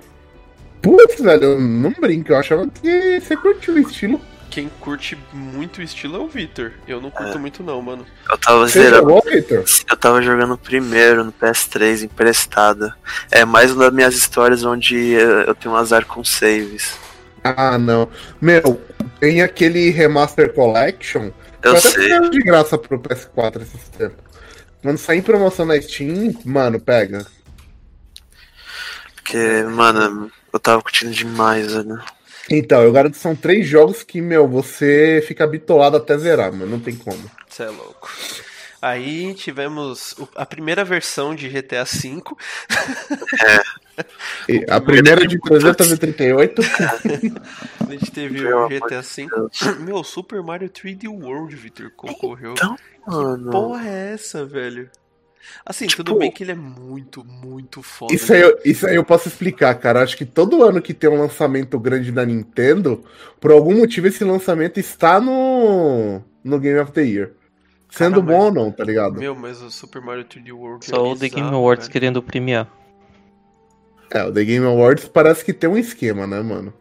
Putz, velho, não brinca. Eu achava que você curtiu o estilo. Quem curte muito o estilo é o Victor. Eu não curto é. muito, não, mano. Eu tava você zerando. Jogou, Victor? Eu tava jogando primeiro no PS3, emprestada. É mais uma das minhas histórias onde eu tenho um azar com saves. Ah, não. Meu, tem aquele Remaster Collection. Eu sei. de graça pro PS4 esse tempo. Quando sair em promoção na Steam, mano, pega. Porque, mano, eu tava curtindo demais, velho. Então, eu garanto que são três jogos que, meu, você fica bitolado até zerar, mano. Não tem como. Você é louco. Aí tivemos a primeira versão de GTA V. É. (laughs) a primeira de 338. (laughs) a gente teve o GTA V. (clears throat) Meu, Super Mario 3D World, Victor, concorreu. Então, mano. Que porra é essa, velho? Assim, tipo, tudo bem que ele é muito, muito foda. Isso aí, eu, isso aí eu posso explicar, cara. Acho que todo ano que tem um lançamento grande da Nintendo, por algum motivo esse lançamento está no, no Game of the Year. Sendo cara, bom ou não, tá ligado? Meu, mas o Super Mario 3D World. Só é o The Game Awards velho. querendo premiar. É, o The Game Awards parece que tem um esquema, né, mano?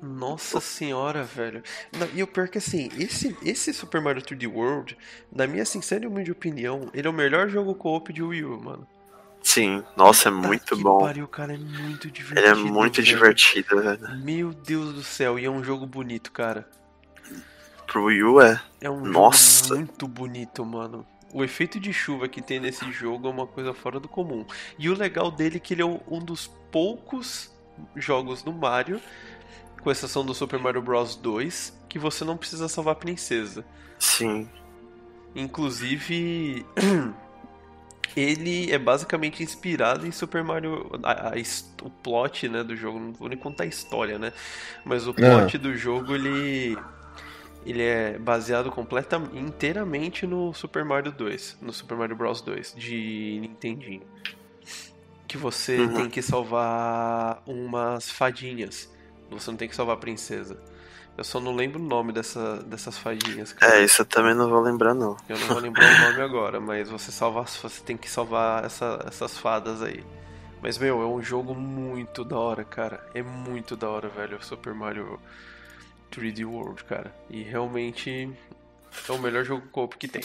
Nossa senhora, velho. E o pior é que assim, esse, esse Super Mario 3D World, na minha sincera e humilde opinião, ele é o melhor jogo co-op de Wii U, mano. Sim, nossa, é muito que bom. Pariu, cara, é muito divertido. Ele é muito velho. divertido, velho. Meu Deus do céu, e é um jogo bonito, cara. Pro Wii U é? É um nossa. jogo muito bonito, mano. O efeito de chuva que tem nesse jogo é uma coisa fora do comum. E o legal dele é que ele é um dos poucos jogos do Mario com exceção do Super Mario Bros 2, que você não precisa salvar a princesa. Sim. Inclusive, (clears throat) ele é basicamente inspirado em Super Mario. A, a, o plot né, do jogo, não vou nem contar a história, né? Mas o plot do jogo ele. Ele é baseado completamente, inteiramente no Super Mario 2, no Super Mario Bros 2 de Nintendinho. Que você uhum. tem que salvar umas fadinhas. Você não tem que salvar a princesa. Eu só não lembro o nome dessa, dessas fadinhas. Cara. É, isso eu também não vou lembrar, não. Eu não vou lembrar o nome agora, mas você salva, você tem que salvar essa, essas fadas aí. Mas, meu, é um jogo muito da hora, cara. É muito da hora, velho. Super Mario 3D World, cara. E realmente é o melhor jogo co que tem.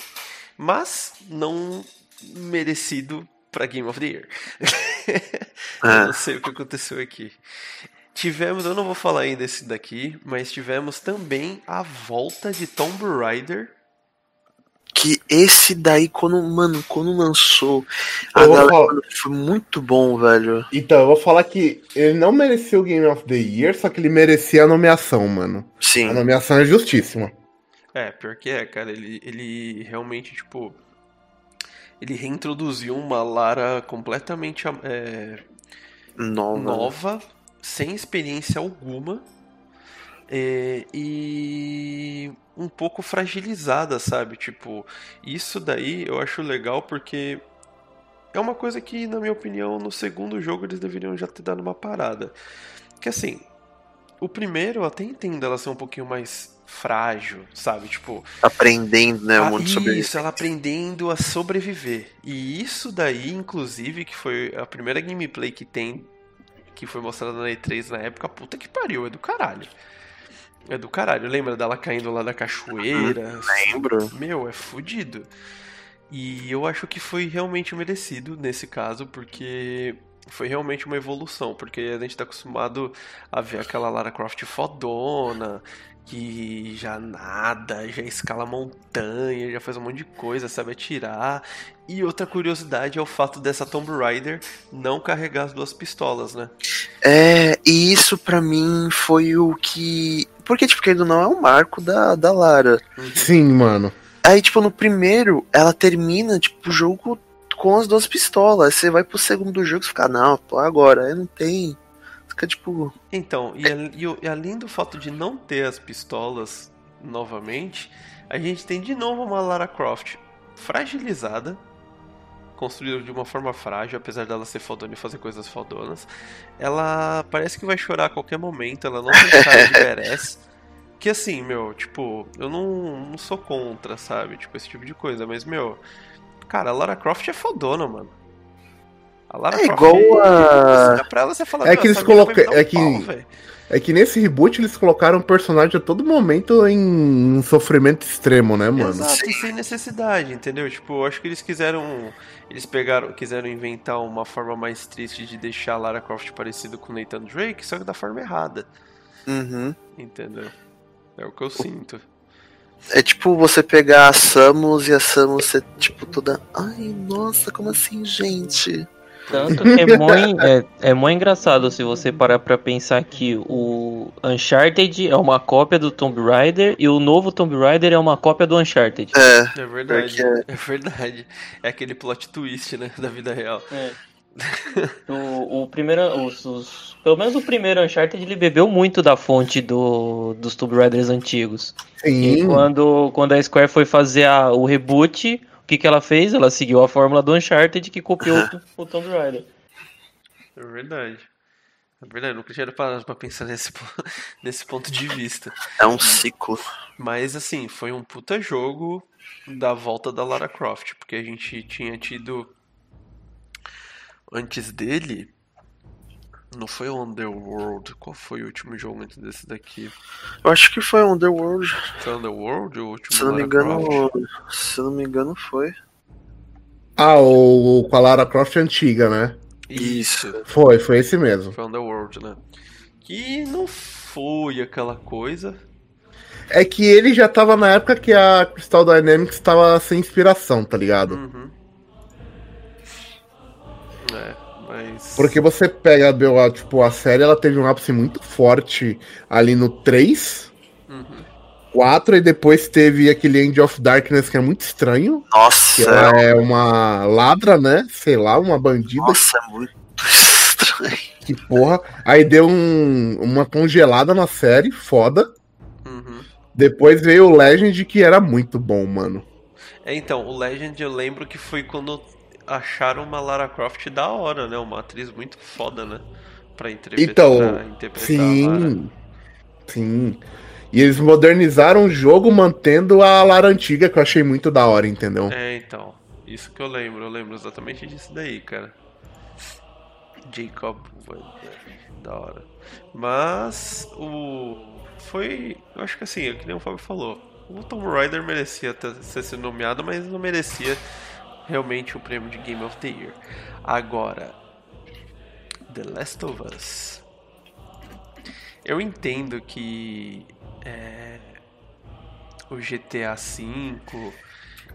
Mas não merecido pra Game of the Year. (laughs) É. não sei o que aconteceu aqui. Tivemos, eu não vou falar ainda desse daqui, mas tivemos também a volta de Tomb Raider. Que esse daí, quando, mano, quando lançou, a galera falar... foi muito bom, velho. Então, eu vou falar que ele não merecia o Game of the Year, só que ele merecia a nomeação, mano. Sim. A nomeação é justíssima. É, pior que é, cara. Ele, ele realmente, tipo. Ele reintroduziu uma Lara completamente é, nova. nova sem experiência alguma é, e um pouco fragilizada, sabe? Tipo, isso daí eu acho legal porque é uma coisa que, na minha opinião, no segundo jogo eles deveriam já ter dado uma parada. Que assim, o primeiro eu até entendo ela ser um pouquinho mais frágil, sabe? Tipo. Aprendendo, né? Um monte sobre isso, ela aprendendo a sobreviver. E isso daí, inclusive, que foi a primeira gameplay que tem que foi mostrada na E3 na época, puta que pariu, é do caralho. É do caralho. Lembra dela caindo lá da cachoeira? Lembro. Meu, é fudido. E eu acho que foi realmente merecido nesse caso, porque foi realmente uma evolução, porque a gente tá acostumado a ver aquela Lara Croft fodona, que já nada, já escala montanha, já faz um monte de coisa, sabe atirar. E outra curiosidade é o fato dessa Tomb Raider não carregar as duas pistolas, né? É, e isso para mim foi o que. Porque, tipo, querendo não, é um marco da, da Lara. Sim, mano. Aí, tipo, no primeiro, ela termina, tipo, o jogo com as duas pistolas. Aí você vai pro segundo jogo e fica, não, pô, agora, aí não tem. Fica tipo. Então, e, e, e além do fato de não ter as pistolas novamente, a gente tem de novo uma Lara Croft fragilizada, construída de uma forma frágil, apesar dela ser fodona e fazer coisas fodonas. Ela parece que vai chorar a qualquer momento, ela não tem (laughs) cara de merece. Que assim, meu, tipo, eu não, não sou contra, sabe? Tipo, esse tipo de coisa, mas, meu, cara, a Lara Croft é fodona, mano. A Lara É Croft, igual a- você pra ela, você fala, É "Meu, que eles colocam- é que- pau, velho." É que nesse reboot eles colocaram o personagem a todo momento em um sofrimento extremo, né, mano? Exato, sem necessidade, entendeu? Tipo, eu acho que eles quiseram. Eles pegaram, quiseram inventar uma forma mais triste de deixar a Lara Croft parecido com o Nathan Drake, só que da forma errada, Uhum. entendeu? É o que eu sinto. É tipo você pegar a Samus e a Samus ser tipo toda. Ai, nossa, como assim, gente? Tanto que (laughs) é mó, en- é, é mó engraçado se você parar pra pensar que o Uncharted é uma cópia do Tomb Raider e o novo Tomb Raider é uma cópia do Uncharted. É, É verdade. Porque- É verdade. É aquele plot twist, né? Da vida real. É. O, o primeiro, os, os- pelo menos o primeiro Uncharted ele bebeu muito da fonte do, dos Tomb Raiders antigos. E Sim. quando, quando a Square foi fazer a- o reboot, que, que ela fez? Ela seguiu a fórmula do Uncharted que copiou o, (laughs) Tomb Raider. É verdade. É verdade, nunca tinha parado pra pensar nesse, (laughs) nesse ponto de vista. é um ciclo. Mas assim, foi um puta jogo da volta da Lara Croft, porque a gente tinha tido antes dele. Não foi o Underworld? Qual foi o último jogo antes desse daqui? Eu acho que foi Underworld. Foi Underworld o último Se não me Croft? engano. Se eu não me engano, foi. Ah, o com a Lara Croft antiga, né? Isso, Foi, foi esse mesmo. foi Underworld, né? Que não foi aquela coisa. É que ele já tava na época que a Crystal Dynamics tava sem inspiração, tá ligado? Uhum. Mas. Porque você pega, meu, a, tipo, a série, ela teve um ápice muito forte ali no 3, Uhum. 4, e depois teve aquele End of Darkness que é muito estranho. Que Nossa, ela é uma ladra, né? Sei lá, uma bandida. nossa, é muito (laughs) estranho. Que porra. Aí deu um- uma congelada na série, foda. Uhum. Depois veio o Legend, que era muito bom, mano. É, então, o Legend eu lembro que foi quando acharam uma Lara Croft da hora, né? Uma atriz muito foda, né? Pra interpretar, Então, interpretar. Sim. Sim. E eles modernizaram o jogo mantendo a Lara antiga, que eu achei muito da hora, entendeu? É, então. Isso que eu lembro, eu lembro exatamente disso daí, cara. Jacob, da hora. Mas o. Foi. Eu acho que assim, é que nem o Fábio falou. O Tomb Raider merecia ter, ser nomeado, mas não merecia realmente o prêmio de Game of the Year. Agora, The Last of Us. Eu entendo que é, o GTA V,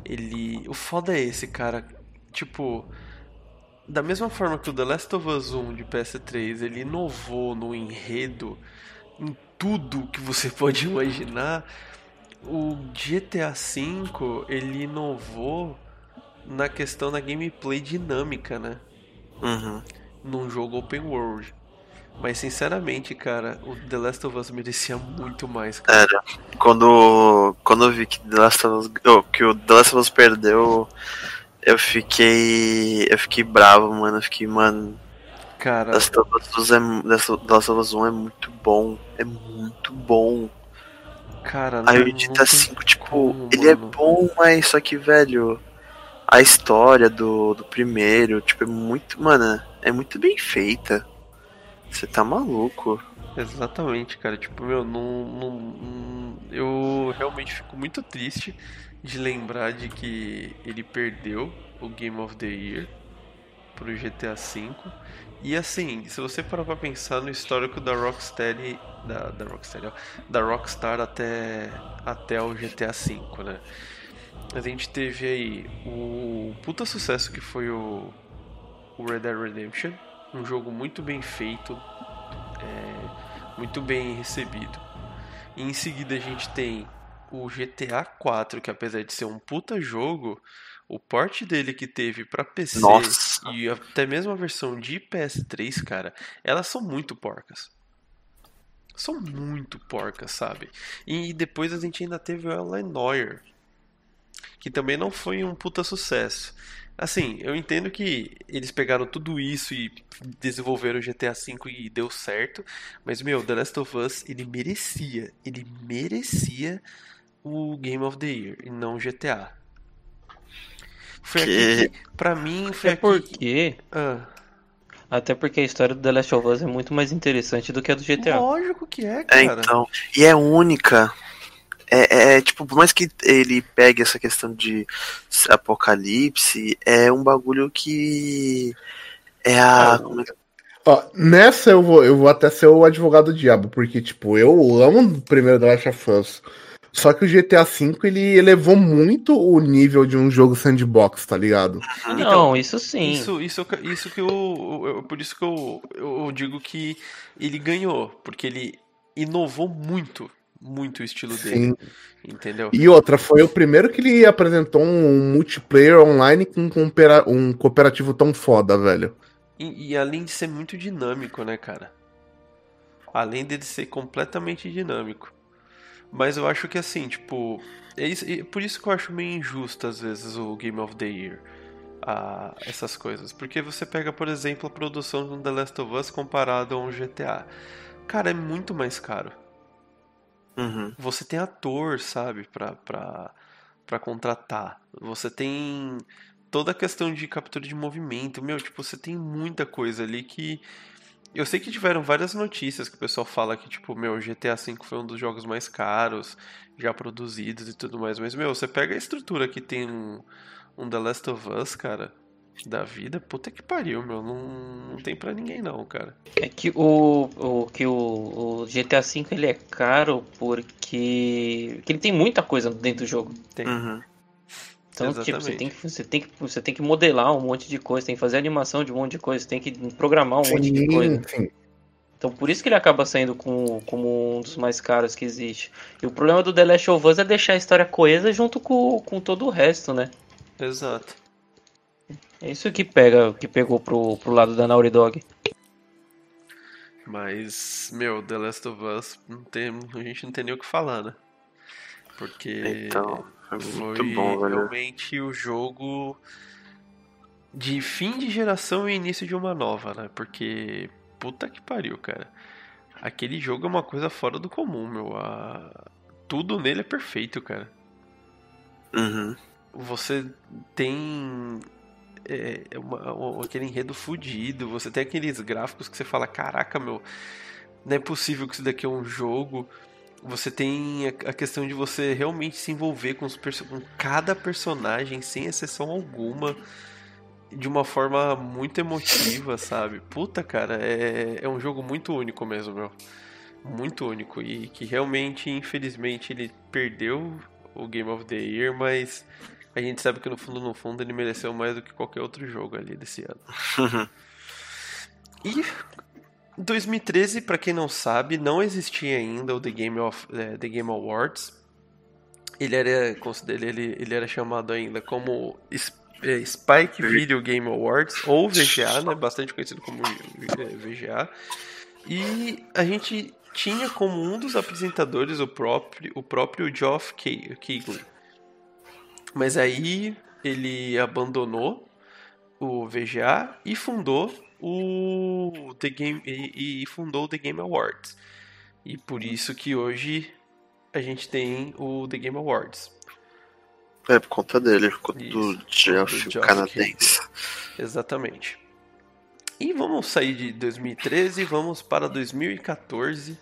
ele. O foda é esse, cara. Tipo, da mesma forma que o The Last of Us 1 de PS3 ele inovou no enredo, em tudo que você (laughs) pode imaginar, o GTA V ele inovou na questão da gameplay dinâmica, né? Uhum. Num jogo open world. Mas sinceramente, cara, o The Last of Us merecia muito mais, cara. Era. Quando, quando eu vi que, The Last of Us, oh, que o The Last of Us perdeu, eu fiquei. Eu fiquei bravo, mano. Eu fiquei, mano. Cara, The Last of Us, é, The Last of Us 1 é muito bom. É muito bom. cara, Aí o Edita tem 5, tipo, como, ele é mano. bom, mas só que, velho, a história do, do primeiro, tipo, é muito, mano, é muito bem feita. Você tá maluco. Exatamente, cara. Tipo, meu, não, não, eu realmente fico muito triste de lembrar de que ele perdeu o Game of the Year pro GTA V. E assim, se você parar pra pensar no histórico da Rocksteady, da, da Rocksteady, ó, da Rockstar até, até o GTA V, né? A gente teve aí o puta sucesso que foi o, o Red Dead Redemption, um jogo muito bem feito, é, muito bem recebido. E em seguida a gente tem o GTA 4, que apesar de ser um puta jogo, o port dele que teve pra PC Nossa. e até mesmo a versão de PS3, cara, elas são muito porcas. São muito porcas, sabe? E depois a gente ainda teve o Eleanor, que também não foi um puta sucesso. Assim, eu entendo que eles pegaram tudo isso e desenvolveram o GTA V e deu certo, mas meu, The Last of Us, ele merecia, ele merecia o Game of the Year e não o GTA. Foi Que- aqui que, pra mim, foi É aqui que- porque Ah, Até porque a história do The Last of Us é muito mais interessante do que a do GTA. Lógico que é, É, cara. então. E é única. É, é, tipo, por mais que ele pegue essa questão de apocalipse, é um bagulho que. É a. como é que- Ó, nessa eu vou, eu vou até ser o advogado do diabo, porque, tipo, eu amo o primeiro The Last of Us. Só que o GTA V ele elevou muito o nível de um jogo sandbox, tá ligado? Não, isso sim. Isso, isso, isso que eu, eu- Por isso que eu, eu digo que ele ganhou. Porque ele inovou muito, muito o estilo dele. Sim. Entendeu? E outra, foi o primeiro que ele apresentou um multiplayer online com um cooperativo tão foda, velho. E, e além de ser muito dinâmico, né, cara? Além dele ser completamente dinâmico. Mas eu acho que assim, tipo. É isso, é por isso que eu acho meio injusto, às vezes, o Game of the Year. a- essas coisas. Porque você pega, por exemplo, a produção de um The Last of Us comparado a um GTA. Cara, é muito mais caro. Uhum. Você tem ator, sabe, pra, pra, pra contratar. Você tem toda a questão de captura de movimento. Meu, tipo, você tem muita coisa ali que. Eu sei que tiveram várias notícias que o pessoal fala que, tipo, meu, GTA V foi um dos jogos mais caros já produzidos e tudo mais. Mas, meu, você pega a estrutura que tem um, um The Last of Us, cara, da vida, puta que pariu, meu. Não, não tem pra ninguém, não, cara. É que o, o, que o, o GTA V ele é caro porque que ele tem muita coisa dentro do jogo. Tem. Uhum. Então, tipo, você Exatamente. tem, que, você, tem que, você tem que modelar um monte de coisa, tem que fazer animação de um monte de coisa, tem que programar um monte de coisa. sim. Então por isso que ele acaba saindo com, como um dos mais caros que existe. E o problema do The Last of Us é deixar a história coesa junto com, com todo o resto, né? Exato. É isso que pega, que pegou pro, pro lado da Naughty Dog. Mas, meu, The Last of Us, não tem, a gente não tem nem o que falar, né? Porque Então, foi muito foi bom, velho. realmente o jogo de fim de geração e início de uma nova, né? Porque, puta que pariu, cara. Aquele jogo é uma coisa fora do comum, meu. A- Tudo nele é perfeito, cara. Uhum. Você tem é, uma- um- aquele enredo fudido, você tem aqueles gráficos que você fala, caraca, meu, não é possível que isso daqui é um jogo. Você tem a a questão de você realmente se envolver com, os com cada personagem, sem exceção alguma, de uma forma muito emotiva, sabe? Puta, cara, é, é um jogo muito único mesmo, meu. Muito único. E que realmente, infelizmente, ele perdeu o Game of the Year, mas a gente sabe que no fundo, no fundo, ele mereceu mais do que qualquer outro jogo ali desse ano. (laughs) E 2013, pra quem não sabe, não existia ainda o The Game, of, eh, The Game Awards. Ele era, ele, ele era chamado ainda como eh, Spike Video Game Awards, ou VGA, né? Bastante conhecido como VGA. E a gente tinha como um dos apresentadores o próprio, o próprio Geoff Ke- Keighley. Mas aí ele abandonou o VGA e fundou o The Game e, e fundou o The Game Awards. E por isso que hoje a gente tem o The Game Awards. É, por conta dele, por conta Isso, do Geoff canadense. Exatamente. E vamos sair de 2013 e vamos para 2014.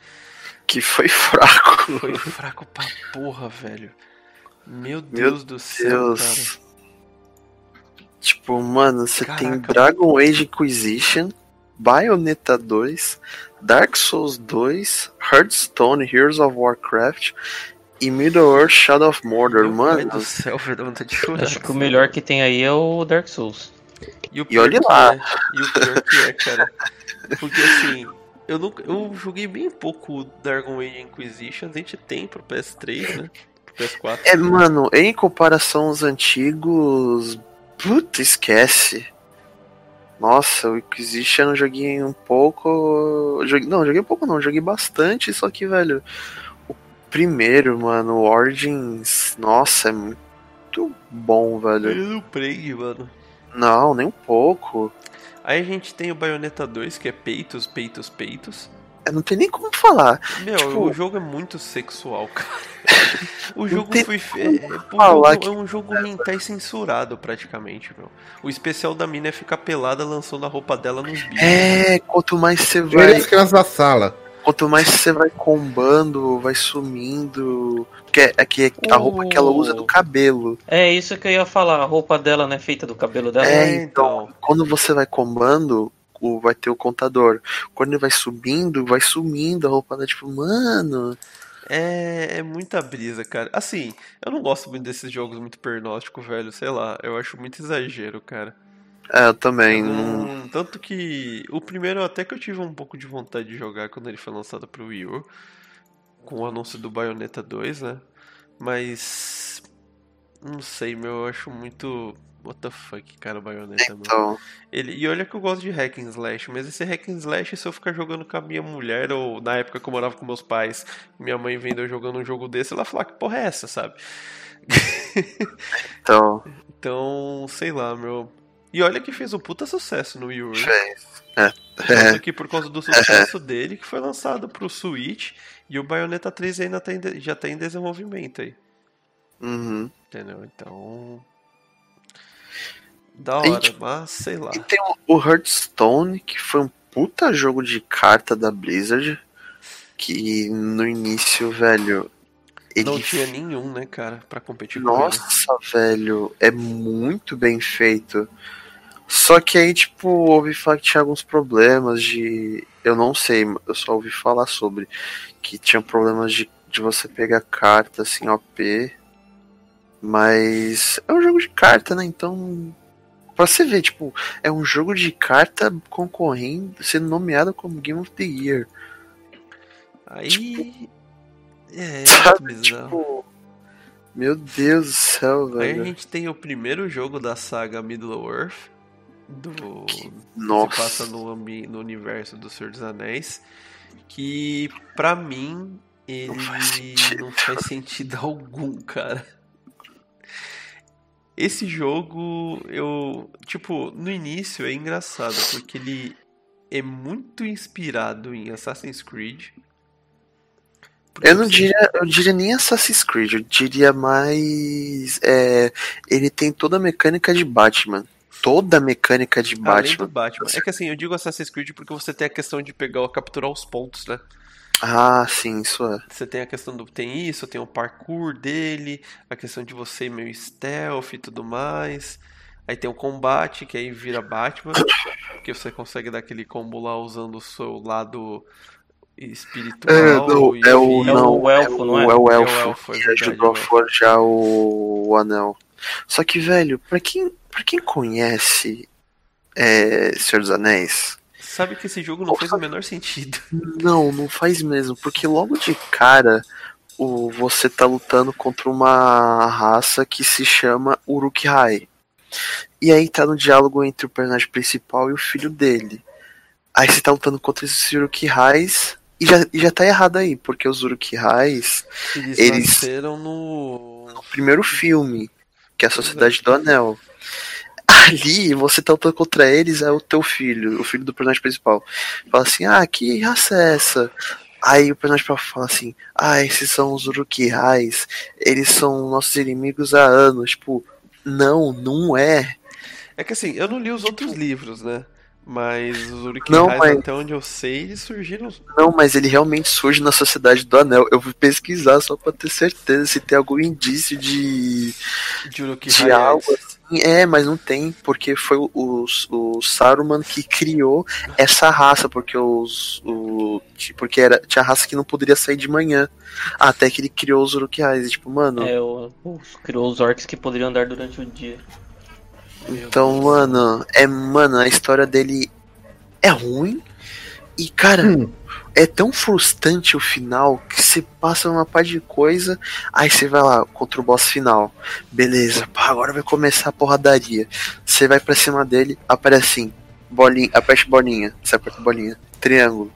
Que foi fraco. Foi fraco pra porra, velho. Meu Meu Deus do céu, Deus. Tipo, mano, você tem Caraca. Dragon Age Inquisition, Bayonetta 2, Dark Souls 2, Hearthstone, Heroes of Warcraft e Middle-earth Shadow of. Mordor, Meu mano. do céu, dá vontade de chorar. Acho que o melhor que tem aí é o Dark Souls. E, o E olhe pior lá. que é, e o pior que é, cara. Porque assim, eu, nunca, eu joguei bem pouco Dragon Age Inquisition, a gente tem pro PS3, né? Pro PS4. É, mano, em comparação aos antigos, puta, esquece. Nossa, o Inquisition eu joguei um pouco. Joguei, não, joguei um pouco não, joguei bastante, só que, velho, o primeiro, mano, Origins, nossa, é muito bom, velho. Ele não prende, mano. Não, nem um pouco. Aí a gente tem o Bayonetta 2, que é peitos, peitos, peitos. Não tem nem como falar. Meu, Tipo- o jogo é muito sexual, cara. (laughs) O jogo tem foi feito. É, jogo- é um jogo hentai censurado, praticamente, meu. O especial da mina é ficar pelada lançando a roupa dela nos bichos. É, quanto mais você vai. as crianças da sala. Quanto mais você vai combando, vai sumindo. Porque é que a roupa que ela usa é do cabelo. É isso que eu ia falar, a roupa dela não é feita do cabelo dela. É, É, então. Quando você vai combando, o- vai ter o contador. Quando ele vai subindo, vai sumindo a roupa da tipo, mano. É, é muita brisa, cara. Assim, eu não gosto muito desses jogos muito pernóstico, velho. Sei lá, eu acho muito exagero, cara. É, eu também. Tanto que o primeiro até que eu tive um pouco de vontade de jogar quando ele foi lançado pro Wii U, com o anúncio do Bayonetta 2, né? Mas não sei, meu, eu acho muito what the fuck, cara, o Bayonetta, mano. Então, Ele, e olha que eu gosto de hack and slash, mas esse hack and slash se eu ficar jogando com a minha mulher ou na época que eu morava com meus pais, minha mãe vendo eu jogando um jogo desse, ela fala que porra é essa, sabe? então. (laughs) Então, sei lá, meu. E olha que fez um puta sucesso no Wii U. Fez. É. Tanto que por causa do sucesso dele, que foi lançado pro Switch e o Bayonetta 3 ainda tá em de- já tá em desenvolvimento aí. Uhum. Entendeu? Então. Da hora, tipo, mas sei lá. E tem o- Hearthstone, que foi um puta jogo de carta da Blizzard. Que no início, velho. Ele Não tinha nenhum, né, cara, pra competir com. Nossa, velho, é muito bem feito. Só que aí, tipo, ouvi falar que tinha alguns problemas de. Eu não sei, eu só ouvi falar sobre. Que tinha problemas de, de você pegar carta assim, OP. Mas é um jogo de carta, né? Então. Pra você ver, tipo, é um jogo de carta concorrendo, sendo nomeado como Game of the Year. Aí. É, é Sabe? Tipo. Meu Deus do céu, Aí a velho. gente tem o primeiro jogo da saga Middle Earth. Do. que Nossa. Se passa no, ambi- no universo do Senhor dos Anéis. Que pra mim ele Não faz sentido. não faz sentido (laughs) algum, cara. Esse jogo, eu. Tipo, no início é engraçado, porque ele é muito inspirado em Assassin's Creed. Eu não diria, eu diria nem Assassin's Creed, eu diria mais. é, ele tem toda a mecânica de Batman. Toda a mecânica de Além Batman. Batman. É que assim, eu digo Assassin's Creed porque você tem a questão de pegar, capturar os pontos, né? Ah, sim, isso é. Você tem a questão do. Tem isso, tem o parkour dele, a questão de você ir meio stealth e tudo mais. Aí tem o combate, que aí vira Batman, que você consegue dar aquele combo lá usando o seu lado espiritual. É, não, e é o. É o não, elfo, não é? o, é o É o elfo elfo, é que ajudou é o a elfo. forjar o, o anel. Só que, velho, pra quem, pra quem conhece é, Senhor dos Anéis, Sabe que esse jogo não fez o menor sentido. Não, não faz mesmo, porque logo de cara o, você tá lutando contra uma raça que se chama Uruk-hai. E aí tá no diálogo entre o personagem principal e o filho dele. Aí você tá lutando contra esses Uruk-hais e já, e já tá errado aí, porque os Uruk-hais, Eles, Eles- nasceram no. no primeiro filme, que é a Sociedade do Anel. Ali, você tá lutando contra eles, é o teu filho, o filho do personagem principal. Fala assim, ah, que raça é essa? Aí o personagem principal fala assim, ah, esses são os Uruk-hais, eles são nossos inimigos há anos. Tipo, não, não é. É que assim, eu não li os outros livros, né? Mas os Não, Uruk-hais, mas- até onde eu sei, eles surgiram. Não, mas ele realmente surge na Sociedade do Anel. Eu fui pesquisar só pra ter certeza se tem algum indício de, De Uruk de algo assim. É, mas não tem, porque foi o, o, o Saruman que criou essa raça, porque os. O, porque era, tinha raça que não poderia sair de manhã. Até que ele criou os Uruk-hais. E, Tipo, mano. É, o, criou os orcs que poderiam andar durante o dia. Então, mano, é, mano, a história dele é ruim. E, cara, Hum. é tão frustrante o final que você passa uma par de coisa, aí você vai lá contra o boss final. Beleza, pá, agora vai começar a porradaria. Você vai pra cima dele, aparece assim, bolinha, aperte bolinha, você aperta bolinha, triângulo,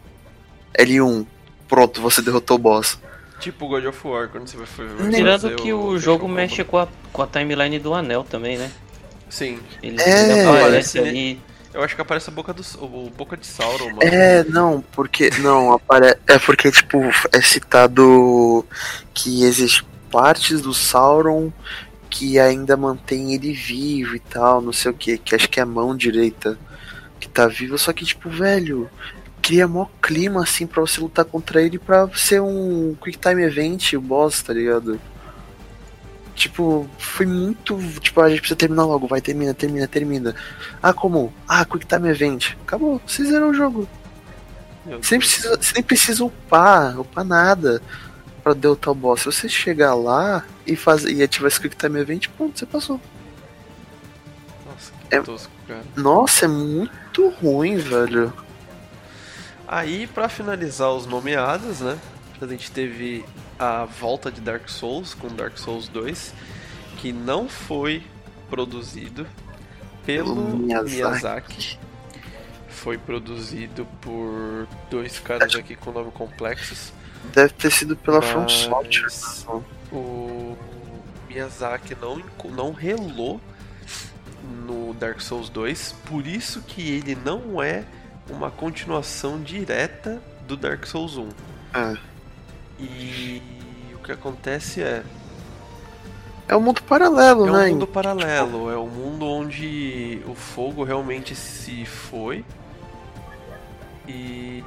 L1, pronto, você derrotou o boss. Tipo God of War, quando você vai fazer Tirando que o fechar jogo mexe com a, com a timeline do anel também, né? Sim. Ele, É, ele aparece aparece, né? ali. Eu acho que aparece a boca do o boca de Sauron, mano. É, não, porque não aparece, é porque tipo é citado que existe partes do Sauron que ainda mantém ele vivo e tal, não sei o que, que acho que é a mão direita que tá viva, só que tipo, velho, cria mó clima assim pra você lutar contra ele pra ser um quick time event, o boss, tá ligado? Tipo, foi muito. Tipo, a gente precisa terminar logo, vai, termina, termina, termina. Ah, como? Ah, Quick Time Event. Acabou, vocês zerou o jogo. Você nem, precisa, você nem precisa upar, upar nada pra derrotar o boss. Se você chegar lá e, fazer, e ativar esse Quick Time Event, ponto, você passou. Nossa, que é, tosco, cara. Nossa, é muito ruim, velho. Aí, para finalizar os nomeados, né? A gente teve a volta de Dark Souls com Dark Souls 2, que não foi produzido pelo Miyazaki. Miyazaki. Foi produzido por dois caras aqui com nome complexos. Deve ter sido pela From Software. O Miyazaki não, não relou no Dark Souls 2, por isso que ele não é uma continuação direta do Dark Souls 1. É. E o que acontece é. É um mundo paralelo, né? É um mundo paralelo, é um mundo onde o fogo realmente se foi. E.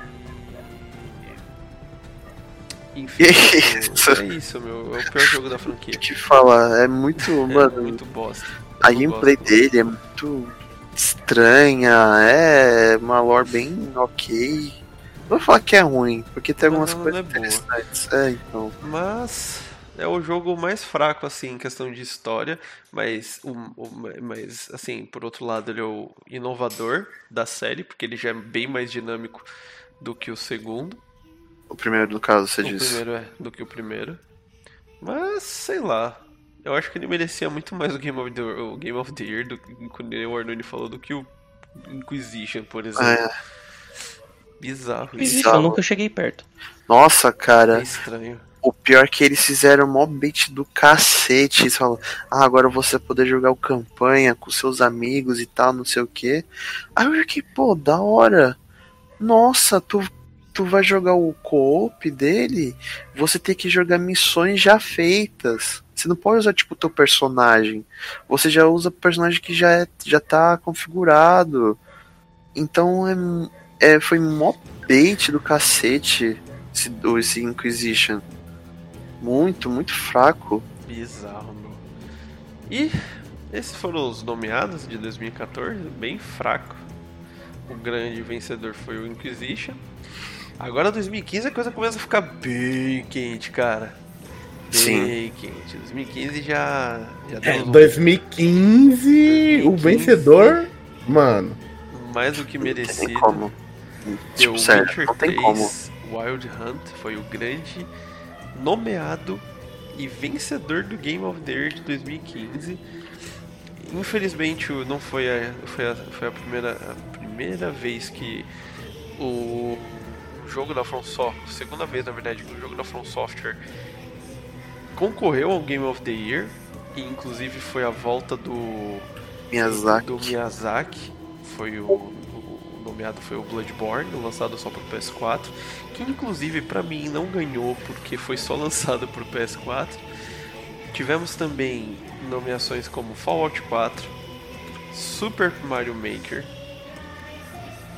Enfim, isso. (laughs) é isso, meu. É o pior jogo da franquia. (laughs) Te falar, é muito. É mano, muito bosta. a gameplay dele é muito estranha, é uma lore bem ok vou falar que é ruim, porque tem algumas não, coisas não é interessantes. É, então. Mas é o jogo mais fraco, assim, em questão de história, mas, o, o, mas, assim, por outro lado, ele é o inovador da série, porque ele já é bem mais dinâmico do que o segundo. O primeiro, no caso, você o disse. O primeiro é, do que o primeiro. Mas, sei lá. Eu acho que ele merecia muito mais o Game of the, o Game of the Year, do, quando o Arnone falou, do que o Inquisition, por exemplo. Ah, é. Bizarro. Bizarro. Eu nunca cheguei perto. Nossa, cara. É estranho. O pior é que eles fizeram mó bait do cacete. Eles falam, ah, agora você vai poder jogar o campanha com seus amigos e tal, não sei o que. Aí eu fiquei, pô, da hora. Nossa, tu, tu vai jogar o co-op dele, você tem que jogar missões já feitas. Você não pode usar, tipo, o teu personagem. Você já usa o personagem que já, é, já tá configurado. Então é, é, foi mó bait do cacete esse, esse Inquisition. Muito, muito fraco. Bizarro, meu. E esses foram os nomeados de 2014, bem fraco. O grande vencedor foi o Inquisition. Agora 2015 a coisa começa a ficar bem quente, cara. Bem Sim. quente. 2015 já. já é, 2015, 2015, o vencedor, mano. Mais do que merecido. Não tem como. Tipo, Witcher não tem 3 como. Wild Hunt foi o grande nomeado e vencedor do Game of the Year de 2015. Infelizmente não foi a, foi a, foi a, primeira, a primeira vez que o jogo da From Software, segunda vez na verdade, que o jogo da From Software concorreu ao Game of the Year e inclusive foi a volta do Miyazaki. do Miyazaki, foi o nomeado foi o Bloodborne, lançado só para PS4, que inclusive para mim não ganhou porque foi só (laughs) lançado para PS4. Tivemos também nomeações como Fallout 4, Super Mario Maker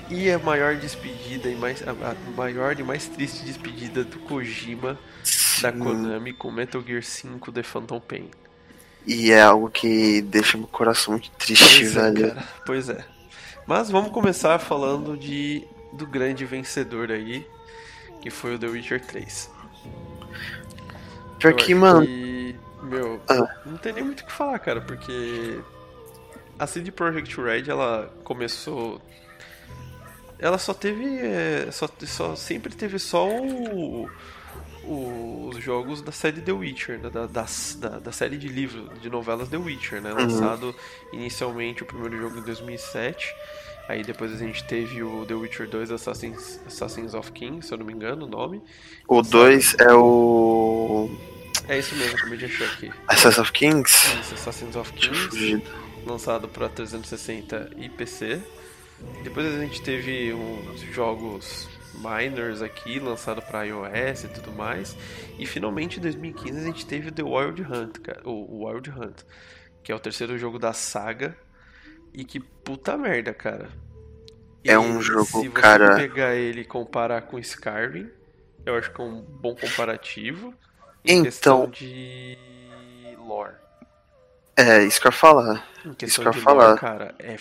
e a maior despedida e mais a maior e mais triste despedida do Kojima da Konami com Metal Gear 5 The Phantom Pain. E é algo que deixa meu coração muito triste, pois velho. É, cara. Pois é. Mas vamos começar falando de do grande vencedor aí, que foi o The Witcher 3. Pior que, mano. Meu, ah. não tem nem muito o que falar, cara, porque a CD Projekt Red ela começou. Ela só teve. É, só, só, sempre teve só o, os jogos da série The Witcher, né? da, da, da, da, série de livros, de novelas The Witcher, né? Uhum. Lançado inicialmente o primeiro jogo em 2007. Aí depois a gente teve o The Witcher 2 Assassins, Assassins of Kings, se eu não me engano o nome. O 2 é o. É isso mesmo, de achar aqui. Assassins of Kings? Isso, Assassins of Kings. Lançado para 360 e PC. Depois a gente teve uns jogos minors aqui, lançado para iOS e tudo mais. E finalmente em 2015 a gente teve The Wild Hunt, cara, o Wild Hunt, que é o terceiro jogo da saga. E que puta merda, cara. E é um jogo, se você cara. pegar ele e comparar com Skyrim, eu acho que é um bom comparativo. Em então, de lore. É, isso que eu ia falar. Em questão isso que eu ia falar. Lore, cara, é.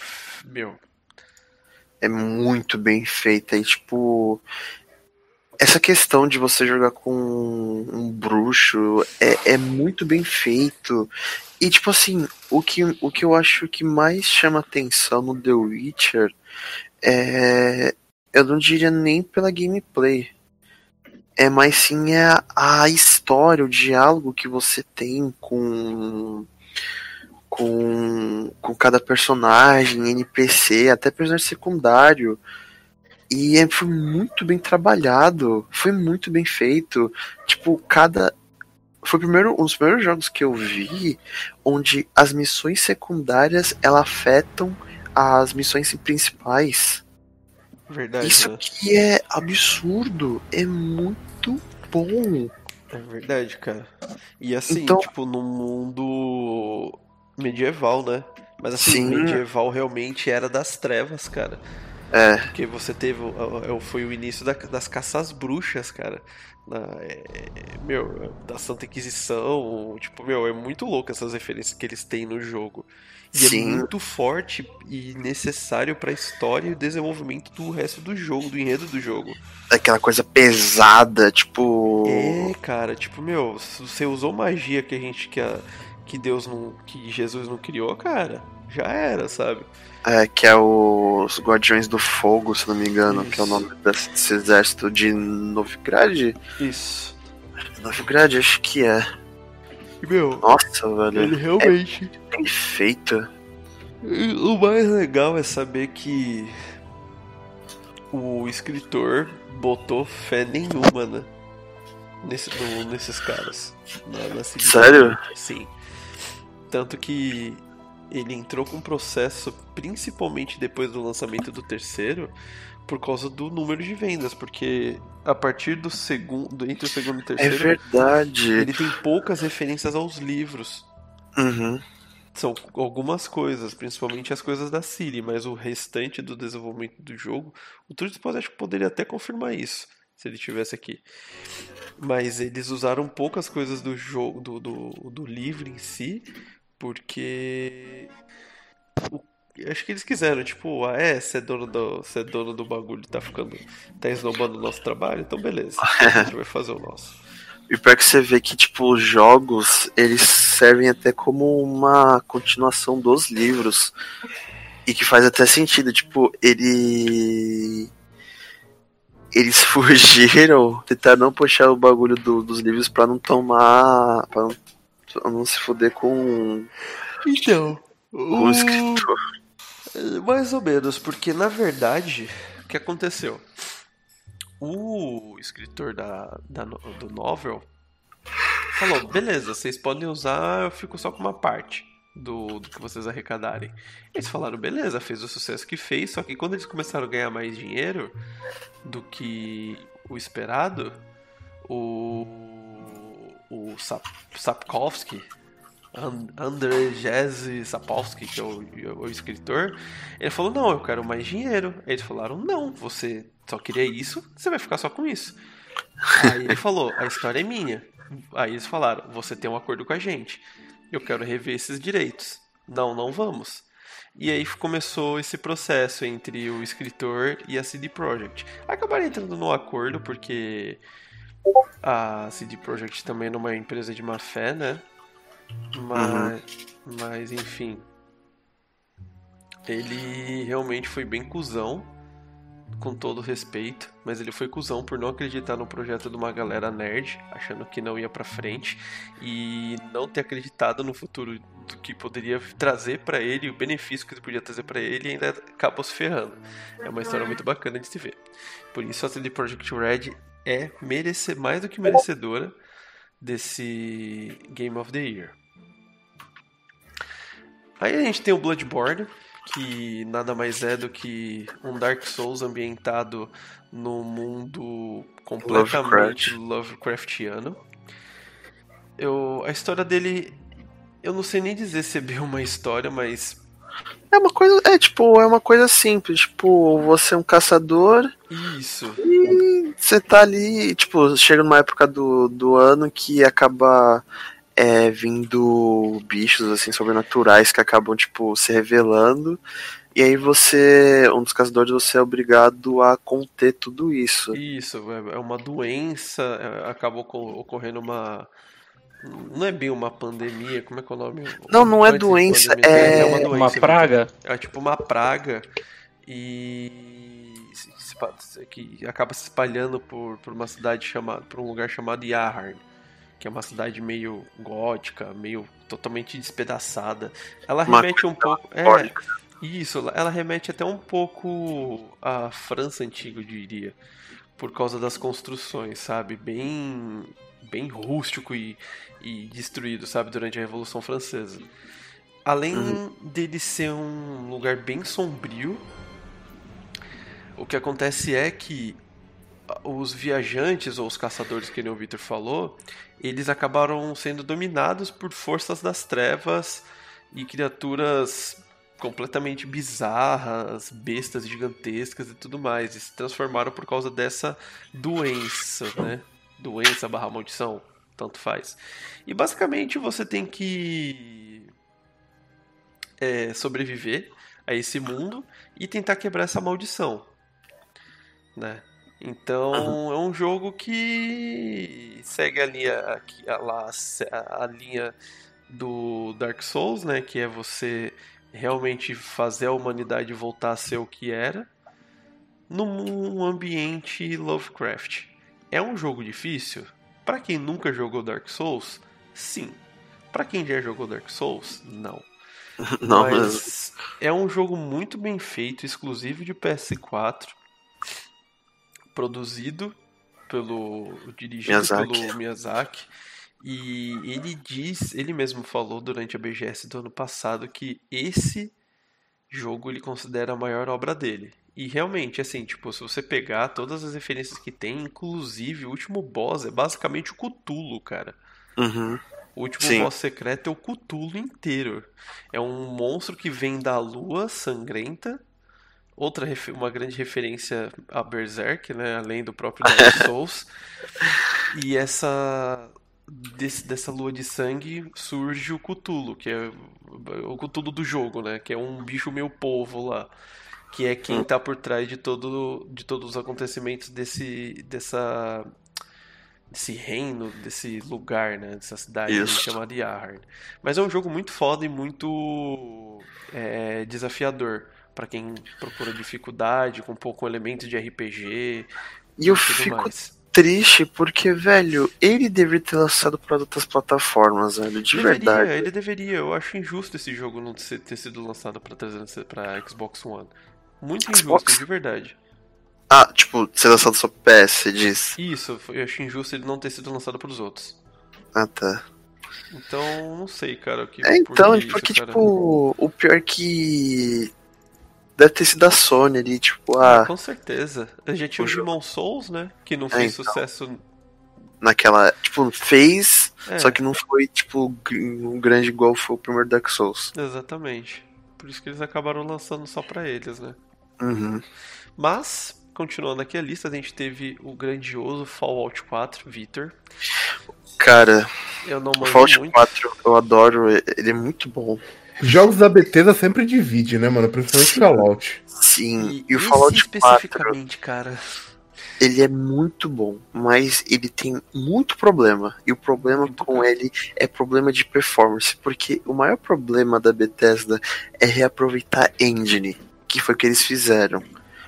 Meu, é muito bem feita. E, tipo, essa questão de você jogar com um bruxo é, é muito bem feito. E, tipo assim, o que, o que eu acho que mais chama atenção no The Witcher é. Eu não diria nem pela gameplay. É mais sim a, a história, o diálogo que você tem com com, com cada personagem, NPC, até personagem secundário. E é, foi muito bem trabalhado, foi muito bem feito. Tipo, cada. Foi primeiro, um dos primeiros jogos que eu vi onde as missões secundárias ela afetam as missões principais. Verdade. Isso né? que é absurdo, é muito bom. É verdade, cara. E assim, então, tipo, no mundo medieval, né? Mas assim, Sim. medieval realmente era das trevas, cara. É. Porque você teve. Foi o início das caças bruxas, cara. Na, é, meu, da Santa Inquisição. Tipo, meu, é muito louco essas referências que eles têm no jogo. E é Sim. é muito forte e necessário para a história e o desenvolvimento do resto do jogo, do enredo do jogo. Aquela coisa pesada, tipo. É, cara, tipo, meu, você usou magia que a gente. que a, que Deus não. que Jesus não criou, cara, já era, sabe? É, que é os Guardiões do Fogo, se não me engano, Isso. que é o nome desse exército de Novigrad. Isso. Novigrad, acho que é. Meu, Nossa, velho. Ele realmente. É bem feito. O mais legal é saber que o escritor botou fé nenhuma, né? Nesse, no, nesses caras. Na, na Sério? Sim. Tanto que ele entrou com um processo, principalmente depois do lançamento do terceiro, por causa do número de vendas, porque a partir do segundo, entre o segundo e o é terceiro, é verdade. ele tem poucas referências aos livros. Uhum. São algumas coisas, principalmente as coisas da Siri, mas o restante do desenvolvimento do jogo, o Trudes acho que poderia até confirmar isso, se ele estivesse aqui. Mas eles usaram poucas coisas do jogo, do, do, do livro em si, porque. Acho que eles quiseram, tipo, ah, é, você é dono do, você é dono do bagulho, tá ficando. tá esnobando o nosso trabalho, então beleza. (laughs) A gente vai fazer o nosso. E pior que você vê que, tipo, os jogos, eles servem até como uma continuação dos livros. E que faz até sentido, tipo, ele. Eles (laughs) fugiram, tentaram não puxar o bagulho do, dos livros para não tomar. pra não Não se foder com. Então. Com o escritor. Mais ou menos, porque na verdade, o que aconteceu? O escritor da, da, do novel falou: beleza, vocês podem usar, eu fico só com uma parte do, do que vocês arrecadarem. Eles falaram: beleza, fez o sucesso que fez, só que quando eles começaram a ganhar mais dinheiro do que o esperado, o o Sap Sapkowski, And Andrzej Sapkowski, que é o, o, escritor, ele falou: Não, eu quero mais dinheiro. Eles falaram: Não, você só queria isso, você vai ficar só com isso. Aí ele falou: A história é minha. Aí eles falaram: Você tem um acordo com a gente, eu quero rever esses direitos. Não, não vamos. E aí começou esse processo entre o escritor e a CD Projekt. Acabaram entrando no acordo porque a CD Projekt também numa empresa de má fé, né? Mas, uhum. mas enfim. Ele realmente foi bem cuzão, com todo respeito, mas ele foi cuzão por não acreditar no projeto de uma galera nerd, achando que não ia pra frente, e não ter acreditado no futuro do que poderia trazer para ele, o benefício que ele podia trazer para ele, e ainda acabou se ferrando. É uma história muito bacana de se ver. Por isso a CD Projekt Red é merecer, mais do que merecedora desse Game of the Year. Aí a gente tem o Bloodborne, que nada mais é do que um Dark Souls ambientado no mundo completamente Lovecraft. Lovecraftiano. Eu, a história dele, eu não sei nem dizer se é bem uma história, mas é uma coisa, é tipo, é uma coisa simples, tipo, você é um caçador. Isso. E você tá ali, tipo, chega numa época do, do ano que acaba é, vindo bichos assim sobrenaturais que acabam tipo se revelando e aí você, um dos caçadores, você é obrigado a conter tudo isso. Isso, é, é uma doença, é, acabou ocorrendo uma não é bem uma pandemia, como é que é o nome? Não, não é doença, é... é uma doença. Uma praga? É tipo uma praga e que acaba se espalhando por, por uma cidade chamada, por um lugar chamado Yaharn que é uma cidade meio gótica, meio totalmente despedaçada. Ela remete um pouco. É, isso, ela remete até um pouco à França antiga, eu diria. Por causa das construções, sabe? Bem, bem rústico e, e destruído, sabe? Durante a Revolução Francesa. Além uhum. dele ser um lugar bem sombrio, o que acontece é que os viajantes ou os caçadores, que nem o Victor falou, eles acabaram sendo dominados por forças das trevas e criaturas completamente bizarras, bestas gigantescas e tudo mais, e se transformaram por causa dessa doença, né? Doença barra maldição, tanto faz. E basicamente você tem que é, sobreviver a esse mundo e tentar quebrar essa maldição, né? Então uhum. é um jogo que segue a, a, a, a, linha do Dark Souls, né? Que é você realmente fazer a humanidade voltar a ser o que era num ambiente Lovecraft. É um jogo difícil? Para quem nunca jogou Dark Souls, sim. Para quem já jogou Dark Souls, não. (laughs) não mas é um jogo muito bem feito, exclusivo de PS4 produzido pelo dirigido Miyazaki. pelo Miyazaki e ele diz, ele mesmo falou durante a BGS do ano passado que esse jogo ele considera a maior obra dele. E realmente, assim, tipo, se você pegar todas as referências que tem, inclusive o último boss é basicamente o Cthulhu, cara. Uhum. O último Sim. boss secreto é o Cthulhu inteiro. É um monstro que vem da lua sangrenta outra uma grande referência a Berserk, né, além do próprio Dark (laughs) Souls. e essa desse, dessa lua de sangue surge o Cthulhu, que é o Cthulhu do jogo, né, que é um bicho meio povo lá, que é quem está por trás de todo de todos os acontecimentos desse dessa desse reino, desse lugar, né, dessa cidade chamada Yaharn. Mas é um jogo muito foda e muito é, desafiador para quem procura dificuldade, com pouco elemento de RPG. E eu fico mais. triste porque, velho, ele deveria ter lançado para outras plataformas, velho, de deveria, verdade. Ele deveria, eu acho injusto esse jogo não ter sido lançado para para Xbox One. Muito injusto, Xbox? de verdade. Ah, tipo, ser lançado só PS, você diz? Isso, eu acho injusto ele não ter sido lançado para os outros. Ah, tá. Então, não sei, cara. Que, é, então, por porque, isso, tipo, o pior é que Deve ter sido a Sony ali, tipo, ah. ah com certeza. A gente tinha o Demon Souls, né? Que não é, fez então, sucesso. Naquela. Tipo, fez, é. só que não foi, tipo, um grande igual foi o primeiro Dark Souls. Exatamente. Por isso que eles acabaram lançando só pra eles, né? Uhum. Mas, continuando aqui a lista, a gente teve o grandioso Fallout 4, Victor. Cara, eu não o Fallout muito. 4 eu adoro, ele é muito bom. Jogos da Bethesda sempre divide, né, mano? Principalmente Fallout. Sim, e, e o Fallout especificamente, 4, cara. Ele é muito bom, mas ele tem muito problema. E o problema muito com ele é problema de performance, porque o maior problema da Bethesda é reaproveitar engine, que foi o que eles fizeram.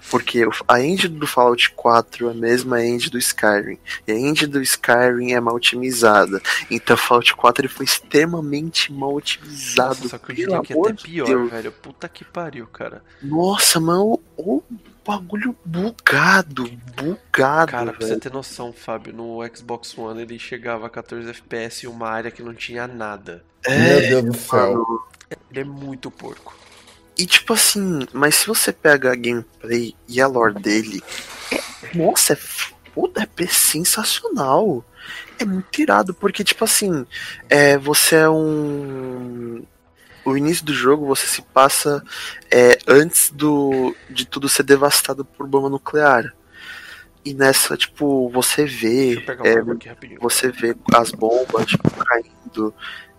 Porque a engine do Fallout 4 é a mesma engine do Skyrim. E a engine do Skyrim é mal otimizada. Então o Fallout 4 ele foi extremamente mal otimizado. Nossa, só que eu diria que é até pior, Deus. velho. Puta que pariu, cara. Nossa, mano, o, bagulho bugado, bugado. Cara, velho. pra você ter noção, Fábio, no Xbox One ele chegava a 14 FPS em uma área que não tinha nada. É, Meu Deus do céu. Ele é muito porco. E tipo assim, mas se você pega a gameplay e a lore dele, é, nossa, é, puta, é sensacional. É muito irado, porque tipo assim, é, você é um. O início do jogo você se passa é, antes do, de tudo ser devastado por bomba nuclear. E nessa, tipo, você vê. É, você vê as bombas tipo, caindo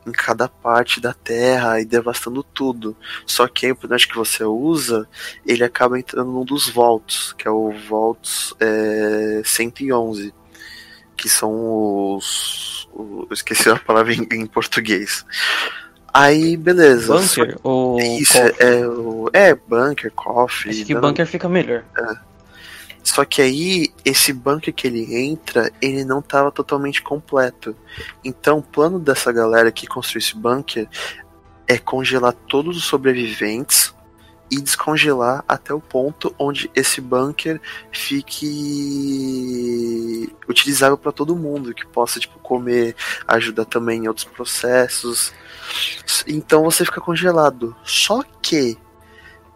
em cada parte da Terra e devastando tudo. Só que o personagem que você usa, ele acaba entrando num dos Volts, que é o Volts é, 111. Que são os. eu esqueci a palavra em, em português. Aí, beleza. Bunker? Ou Isso, é, é, é, bunker, coffee. Acho que bunker fica melhor. É. Só que aí, esse bunker que ele entra, ele não estava totalmente completo. Então, o plano dessa galera que construiu esse bunker é congelar todos os sobreviventes e descongelar até o ponto onde esse bunker fique utilizável para todo mundo, que possa tipo comer, ajudar também em outros processos. Então você fica congelado. Só que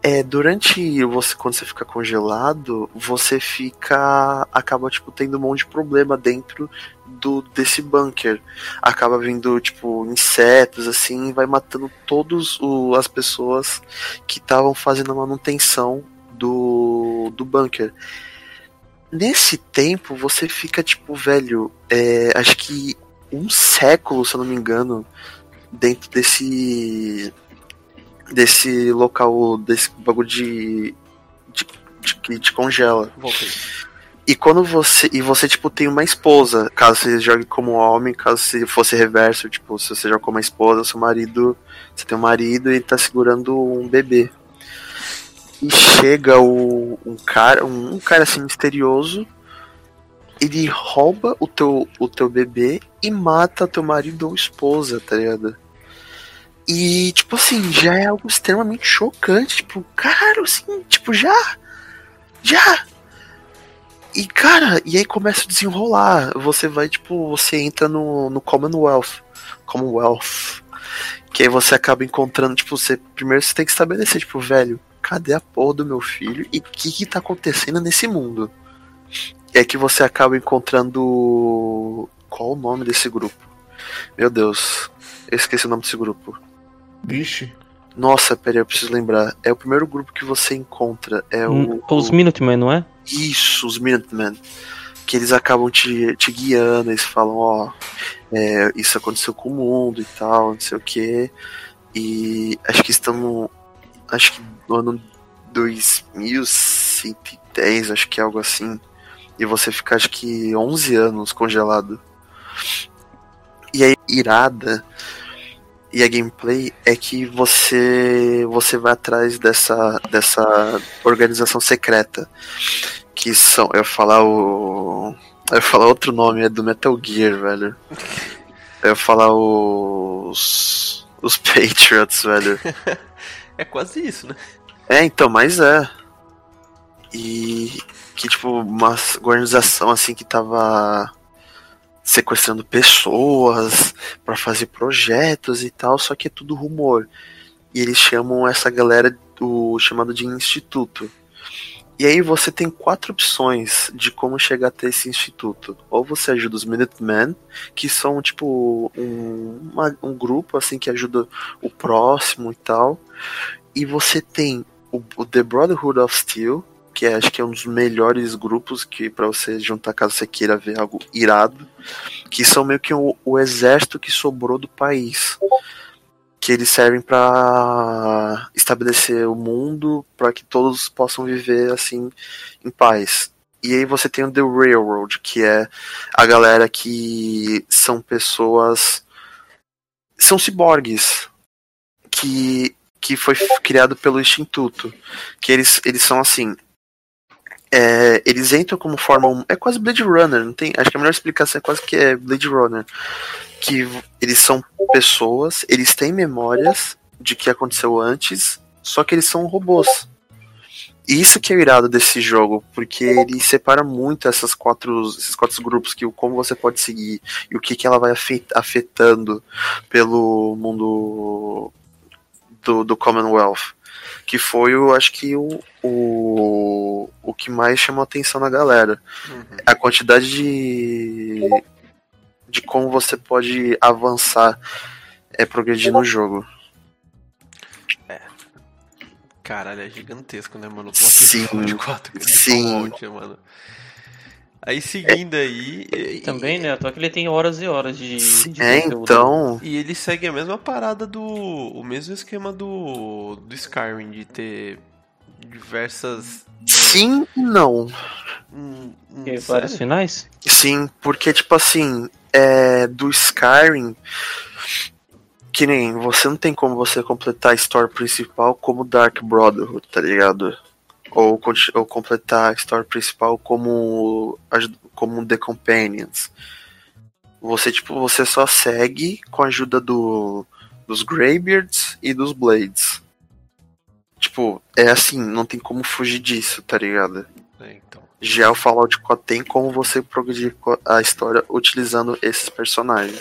é, durante você, quando você fica congelado, você fica. acaba, tipo, tendo um monte de problema dentro do desse bunker. Acaba vindo, tipo, insetos, assim, vai matando todas as pessoas que estavam fazendo a manutenção do, do bunker. Nesse tempo, você fica, tipo, velho, é, acho que um século, se eu não me engano, dentro desse desse local, desse bagulho de. de, de que te congela. Voltei. E quando você. E você, tipo, tem uma esposa, caso você jogue como homem, caso se fosse reverso, tipo, se você joga como esposa, seu marido. Você tem um marido e ele tá segurando um bebê. E chega o, um cara, um, um cara assim misterioso. Ele rouba o teu, o teu bebê e mata teu marido ou esposa, tá ligado? E, tipo assim, já é algo extremamente chocante. Tipo, cara, assim, tipo, já. Já. E, cara, e aí começa a desenrolar. Você vai, tipo, você entra no, no Commonwealth. Commonwealth. Que aí você acaba encontrando, tipo, você. Primeiro você tem que estabelecer, tipo, velho, cadê a porra do meu filho? E o que que tá acontecendo nesse mundo? É que você acaba encontrando. Qual o nome desse grupo? Meu Deus, eu esqueci o nome desse grupo. Vixe. Nossa, peraí, eu preciso lembrar. É o primeiro grupo que você encontra. É o. Os Minutemen, não é? Isso, os Minutemen. Que eles acabam te, te guiando, eles falam, ó, é, isso aconteceu com o mundo e tal, não sei o que. E acho que estamos. Acho que no ano 2110, acho que é algo assim. E você fica, acho que 11 anos congelado. E aí, irada e a gameplay é que você você vai atrás dessa dessa organização secreta que são eu ia falar o eu ia falar outro nome é do Metal Gear velho. Eu ia falar os os (laughs) Patriots velho. (laughs) É quase isso né? É então mas é. E que tipo uma organização assim que tava sequestrando pessoas para fazer projetos e tal, só que é tudo rumor. E eles chamam essa galera do chamado de instituto. E aí você tem quatro opções de como chegar até esse instituto. Ou você ajuda os Minutemen, que são tipo um, uma, um grupo assim que ajuda o próximo e tal. E você tem o, o The Brotherhood of Steel, que é, acho que é um dos melhores grupos que para você juntar caso você queira ver algo irado, que são meio que o, o exército que sobrou do país, que eles servem para estabelecer o mundo para que todos possam viver assim em paz. E aí você tem o The Railroad, que é a galera que são pessoas são ciborgues que que foi criado pelo Instituto, que eles, eles são assim, é, eles entram como forma. É quase Blade Runner, não tem? Acho que a melhor explicação é quase que é Blade Runner. Que eles são pessoas, eles têm memórias de que aconteceu antes, só que eles são robôs. E isso que é irado desse jogo, porque ele separa muito essas quatro, esses quatro grupos, que como você pode seguir e o que, que ela vai afetando pelo mundo do, do Commonwealth. Que foi, eu acho que, o, o, o que mais chamou a atenção na galera. Uhum. A quantidade de. de como você pode avançar, é progredir no jogo. É. Caralho, é gigantesco, né, mano? Sim. De 4, Sim. Fallout, mano. Aí seguindo aí. E, Também, né? Só que ele tem horas e horas de. de é, então. E ele segue a mesma parada do. O mesmo esquema do. Do Skyrim, de ter diversas. Sim e não. Hum, hum, vários finais? Sim, porque, tipo assim, é, do Skyrim. Que nem você não tem como você completar a história principal como Dark Brotherhood, tá ligado? Ou, ou completar a história principal como como The Companions. Você tipo, você só segue com a ajuda do dos Greybeards e dos Blades. Tipo, é assim, não tem como fugir disso, tá ligado? É, então. Já o Fallout 4 tem como você progredir a história utilizando esses personagens.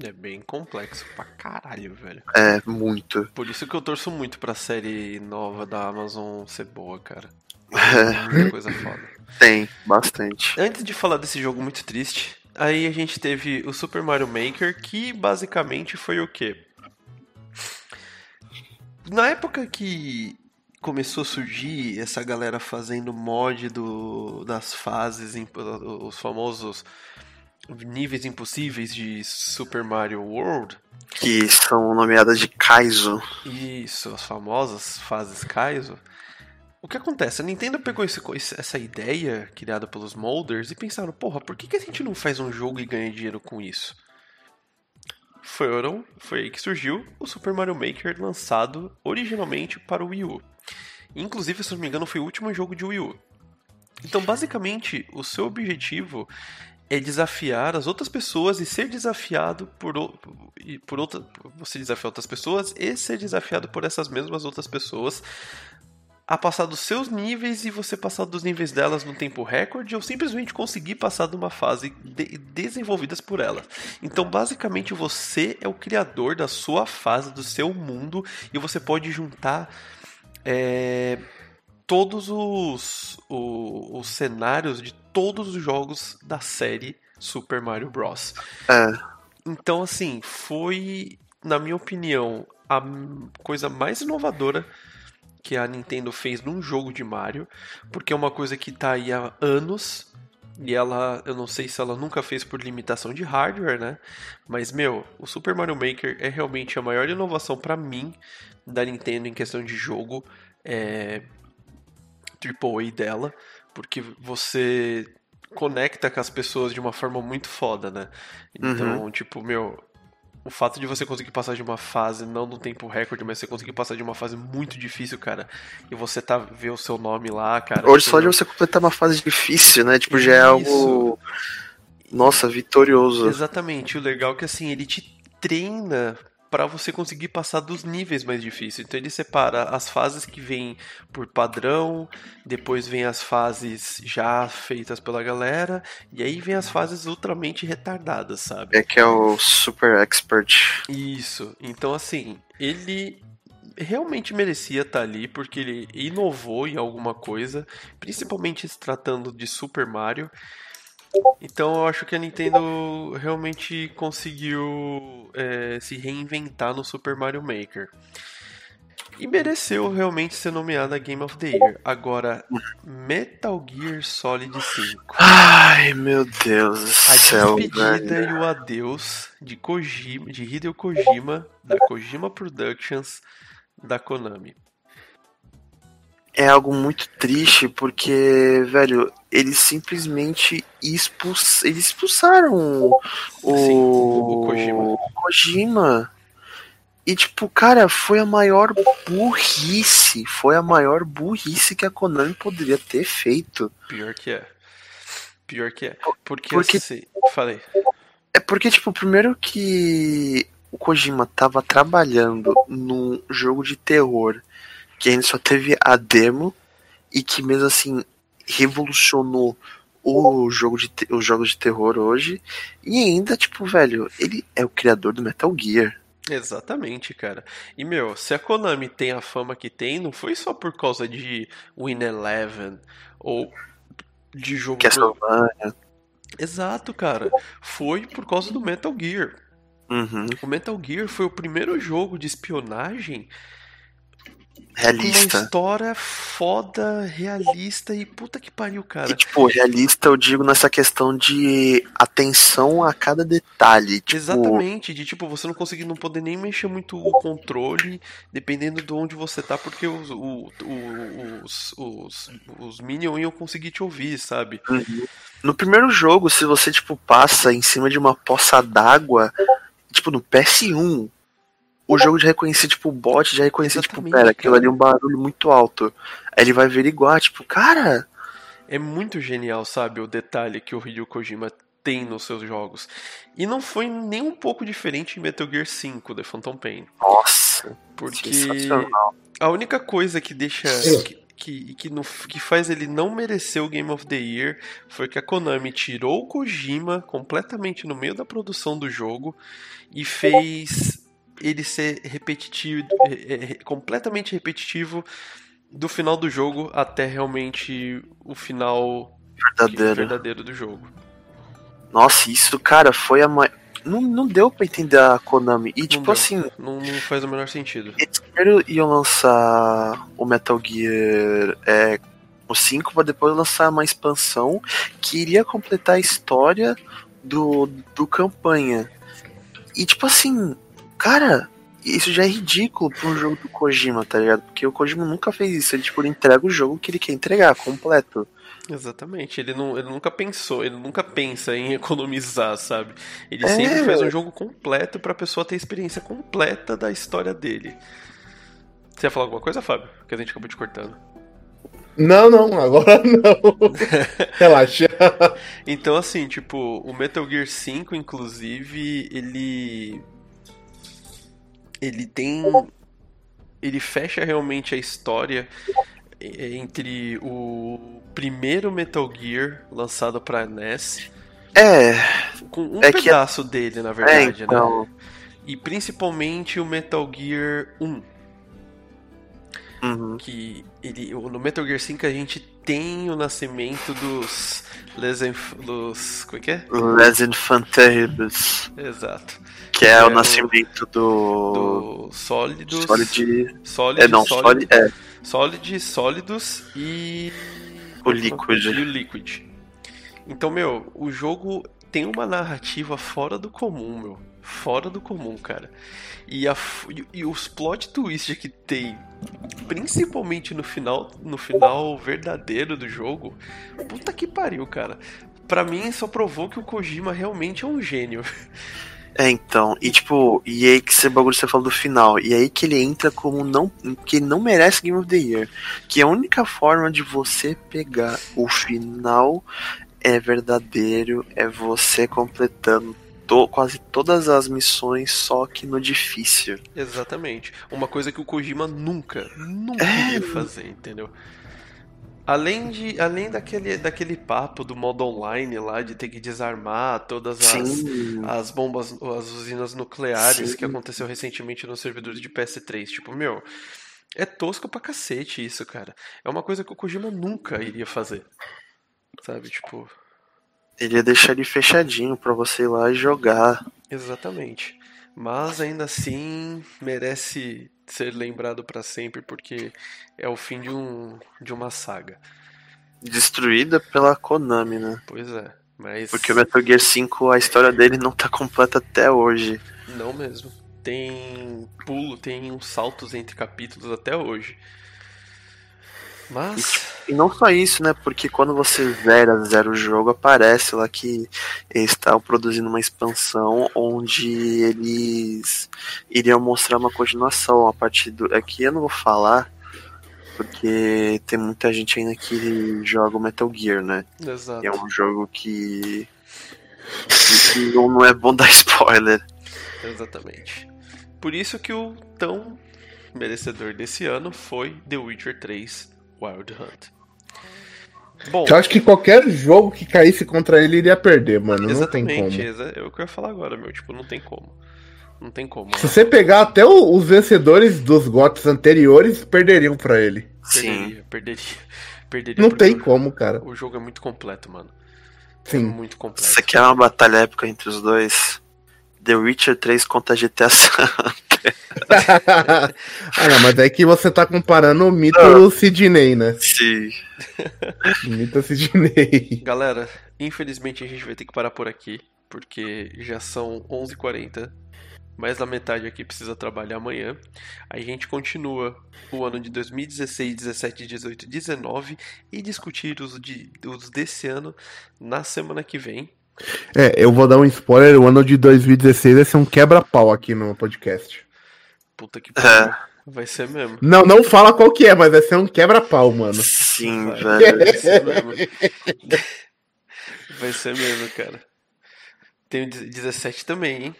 É bem complexo pra caralho, velho. É, muito. Por isso que eu torço muito pra série nova da Amazon ser boa, cara. É. (laughs) Muita coisa foda. Tem, bastante. Antes de falar desse jogo muito triste, aí a gente teve o Super Mario Maker, que basicamente foi o quê? Na época que começou a surgir essa galera fazendo mod do, das fases, os famosos níveis impossíveis de Super Mario World. Que são nomeadas de Kaizo. Isso, as famosas fases Kaizo. O que acontece? A Nintendo pegou esse, essa ideia criada pelos molders e pensaram, porra, por que, que a gente não faz um jogo e ganha dinheiro com isso? Foram, foi aí que surgiu o Super Mario Maker lançado originalmente para o Wii U. Inclusive, se não me engano, foi o último jogo de Wii U. Então, basicamente, o seu objetivo é desafiar as outras pessoas e ser desafiado por, por outra, você desafiar outras pessoas e ser desafiado por essas mesmas outras pessoas a passar dos seus níveis e você passar dos níveis delas no tempo recorde ou simplesmente conseguir passar de uma fase de, desenvolvidas por elas. Então, basicamente, você é o criador da sua fase, do seu mundo e você pode juntar é, todos os, os, os, cenários de todos os jogos da série Super Mario Bros. É. Então, assim, foi, na minha opinião, a coisa mais inovadora que a Nintendo fez num jogo de Mario, porque é uma coisa que tá aí há anos. E ela, eu não sei se ela nunca fez por limitação de hardware, né? Mas, meu, o Super Mario Maker é realmente a maior inovação para mim da Nintendo em questão de jogo. É, AAA dela, porque você conecta com as pessoas de uma forma muito foda, né? Então, uhum. tipo, meu, o fato de você conseguir passar de uma fase, não no tempo recorde, mas você conseguir passar de uma fase muito difícil, cara, e você tá ver o seu nome lá, cara. Hoje só de você completar uma fase difícil, né? Tipo, já é algo. Nossa, vitorioso. Exatamente. O legal é que assim, ele te treina para você conseguir passar dos níveis mais difíceis. Então ele separa as fases que vêm por padrão, depois vem as fases já feitas pela galera, e aí vem as fases ultramente retardadas, sabe? É que é o Super Expert. Isso. Então assim, ele realmente merecia estar tá ali porque ele inovou em alguma coisa, principalmente se tratando de Super Mario. Então eu acho que a Nintendo realmente conseguiu é, se reinventar no Super Mario Maker. E mereceu realmente ser nomeada Game of the Year. Agora, Metal Gear Solid 5. Ai, meu Deus do céu. A despedida velho. e o adeus de Kojima, de Hideo Kojima, da Kojima Productions, da Konami é algo muito triste porque, velho, eles simplesmente expus, eles expulsaram o, Sim, o, Kojima. o Kojima. E tipo, cara, foi a maior burrice, foi a maior burrice que a Konami poderia ter feito. Pior que é. Pior que é. Porque, porque assim, falei. É porque, tipo, primeiro que o Kojima tava trabalhando num jogo de terror que a gente só teve a demo e que mesmo assim revolucionou o jogo de os jogos de terror hoje e ainda tipo velho ele é o criador do Metal Gear Exatamente, cara. E, meu, se a Konami tem a fama que tem, não foi só por causa de Win Eleven ou de jogo. Castlevania. Exato, cara. Foi por causa do Metal Gear. Uhum. O Metal Gear foi o primeiro jogo de espionagem Realista. Uma história foda, realista e puta que pariu, cara. E, tipo, realista eu digo nessa questão de atenção a cada detalhe. Tipo... Exatamente, de tipo, você não conseguir não poder nem mexer muito o controle, dependendo de onde você tá, porque os, o, o, os, os, os Minions iam conseguir te ouvir, sabe? Uhum. No primeiro jogo, se você, tipo, passa em cima de uma poça d'água, tipo, no PS1, o jogo já reconhecia, tipo, o bot já reconhecia, tipo, pera, aquilo ali é um barulho muito alto. Aí ele vai averiguar, tipo, cara. É muito genial, sabe, o detalhe que o Hideo Kojima tem nos seus jogos. E não foi nem um pouco diferente em Metal Gear 5, The Phantom Pain. Nossa! Porque a única coisa que deixa. Que, que, que, no, que faz ele não merecer o Game of the Year foi que a Konami tirou o Kojima completamente no meio da produção do jogo e fez ele ser repetitivo, completamente repetitivo do final do jogo até realmente o final verdadeiro, verdadeiro do jogo. Nossa, isso, cara, foi a maior. Não, não deu pra entender a Konami. E, tipo deu. assim. Não, não, faz o menor sentido. Eles primeiro iam lançar o Metal Gear é, o 5 pra depois lançar uma expansão que iria completar a história do, do campanha. E, tipo assim, Cara, isso já é ridículo pra um jogo do Kojima, tá ligado? Porque o Kojima nunca fez isso. Ele, tipo, ele entrega o jogo que ele quer entregar, completo. Exatamente, ele, não, ele nunca pensou, ele nunca pensa em economizar, sabe? Ele é. sempre faz um jogo completo pra pessoa ter a experiência completa da história dele. Você ia falar alguma coisa, Fábio? Que a gente acabou te cortando. Não, não, agora (laughs) não. (laughs) Relaxa. então, assim, tipo, o Metal Gear 5, inclusive, ele ele tem. Ele fecha realmente a história entre o primeiro Metal Gear lançado para NES. É. Com um é pedaço que... dele, na verdade, é, então... né? E principalmente o Metal Gear 1. Uhum. Que ele, no Metal Gear 5 a gente tem o nascimento dos. Les, dos como é que é? Les Infantables. Exato. Que é, é o nascimento do. Do sólidos. Solid. Solid. É, não, solid, é. Solid, sólidos e. O Liquid. E o Liquid. Então, meu, o jogo tem uma narrativa fora do comum, meu. Fora do comum, cara. E, a, e os plot twists que tem, principalmente no final, no final verdadeiro do jogo, puta que pariu, cara. Pra mim só provou que o Kojima realmente é um gênio. É, então, e tipo, e aí que esse bagulho você falou do final, e aí que ele entra como não, que não merece Game of the Year, que a única forma de você pegar o final é verdadeiro, é você completando to, quase todas as missões, só que no difícil. Exatamente. Uma coisa que o Kojima nunca, nunca é... ia fazer, entendeu? Além, de, além daquele, daquele papo do modo online lá, de ter que desarmar todas as, as bombas, as usinas nucleares Sim. que aconteceu recentemente nos servidores de PS3. Tipo, meu, é tosco pra cacete isso, cara. É uma coisa que o Kojima nunca iria fazer. Sabe, tipo. Ele ia deixar ele fechadinho pra você ir lá e jogar. Exatamente. Mas ainda assim merece ser lembrado para sempre porque é o fim de, um, de uma saga. Destruída pela Konami, né? Pois é, mas. Porque o Metal Gear 5, a história dele não tá completa até hoje. Não mesmo. Tem pulo, tem uns saltos entre capítulos até hoje. Mas. E, não só isso, né? Porque quando você zera, zera o jogo, aparece lá que eles estavam produzindo uma expansão onde eles iriam mostrar uma continuação a partir do. Aqui eu não vou falar, porque tem muita gente ainda que joga o Metal Gear, né? Exato. E é um jogo que. que não é bom (laughs) dar spoiler. Exatamente. Por isso que o tão merecedor desse ano foi The Witcher 3 Wild Hunt. Bom, eu acho que qualquer jogo que caísse contra ele iria perder, mano. Não tem como. É o que eu ia falar agora, meu. Tipo, não tem como. Não tem como. Se você pegar até o, os vencedores dos GOTs anteriores, perderiam pra ele. Sim. Perderia, perderia. perderia Não tem como, cara. O jogo é muito completo, mano. É Sim. muito completo. Você quer uma batalha épica entre os dois? The Witcher 3 contra GTA San. Ah, não, mas é que você tá comparando o mito Sidney, né? Sim. Mito Sidney. Galera, infelizmente a gente vai ter que parar por aqui, porque já são 11h40. Mais da metade aqui precisa trabalhar amanhã. A gente continua o ano de 2016, 17, 18, 19 e discutir os, de, os desse ano na semana que vem. É, eu vou dar um spoiler, o ano de 2016 vai ser um quebra-pau aqui no podcast. Puta que pariu. Vai ser mesmo. Não, não fala qual que é, mas vai ser um quebra-pau, mano. Sim, Vai, velho. vai ser mesmo. Vai ser mesmo, cara. Tem o 17 também, hein?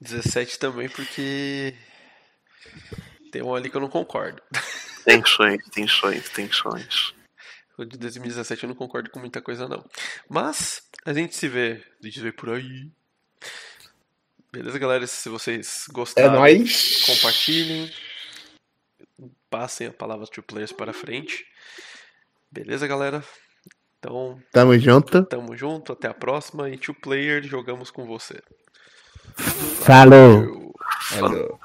17 também porque tem um ali que eu não concordo. Tensões, tensões, tensões. O de 2017 eu não concordo com muita coisa não. Mas a gente se vê, a gente se vê por aí. Beleza, galera? Se vocês É gostaram, nóis. compartilhem. Passem a palavra Two Players para frente. Beleza, galera? Então, Tamo junto. tamo junto, até a próxima e Two Player jogamos com você. Falou. Eu- Falou.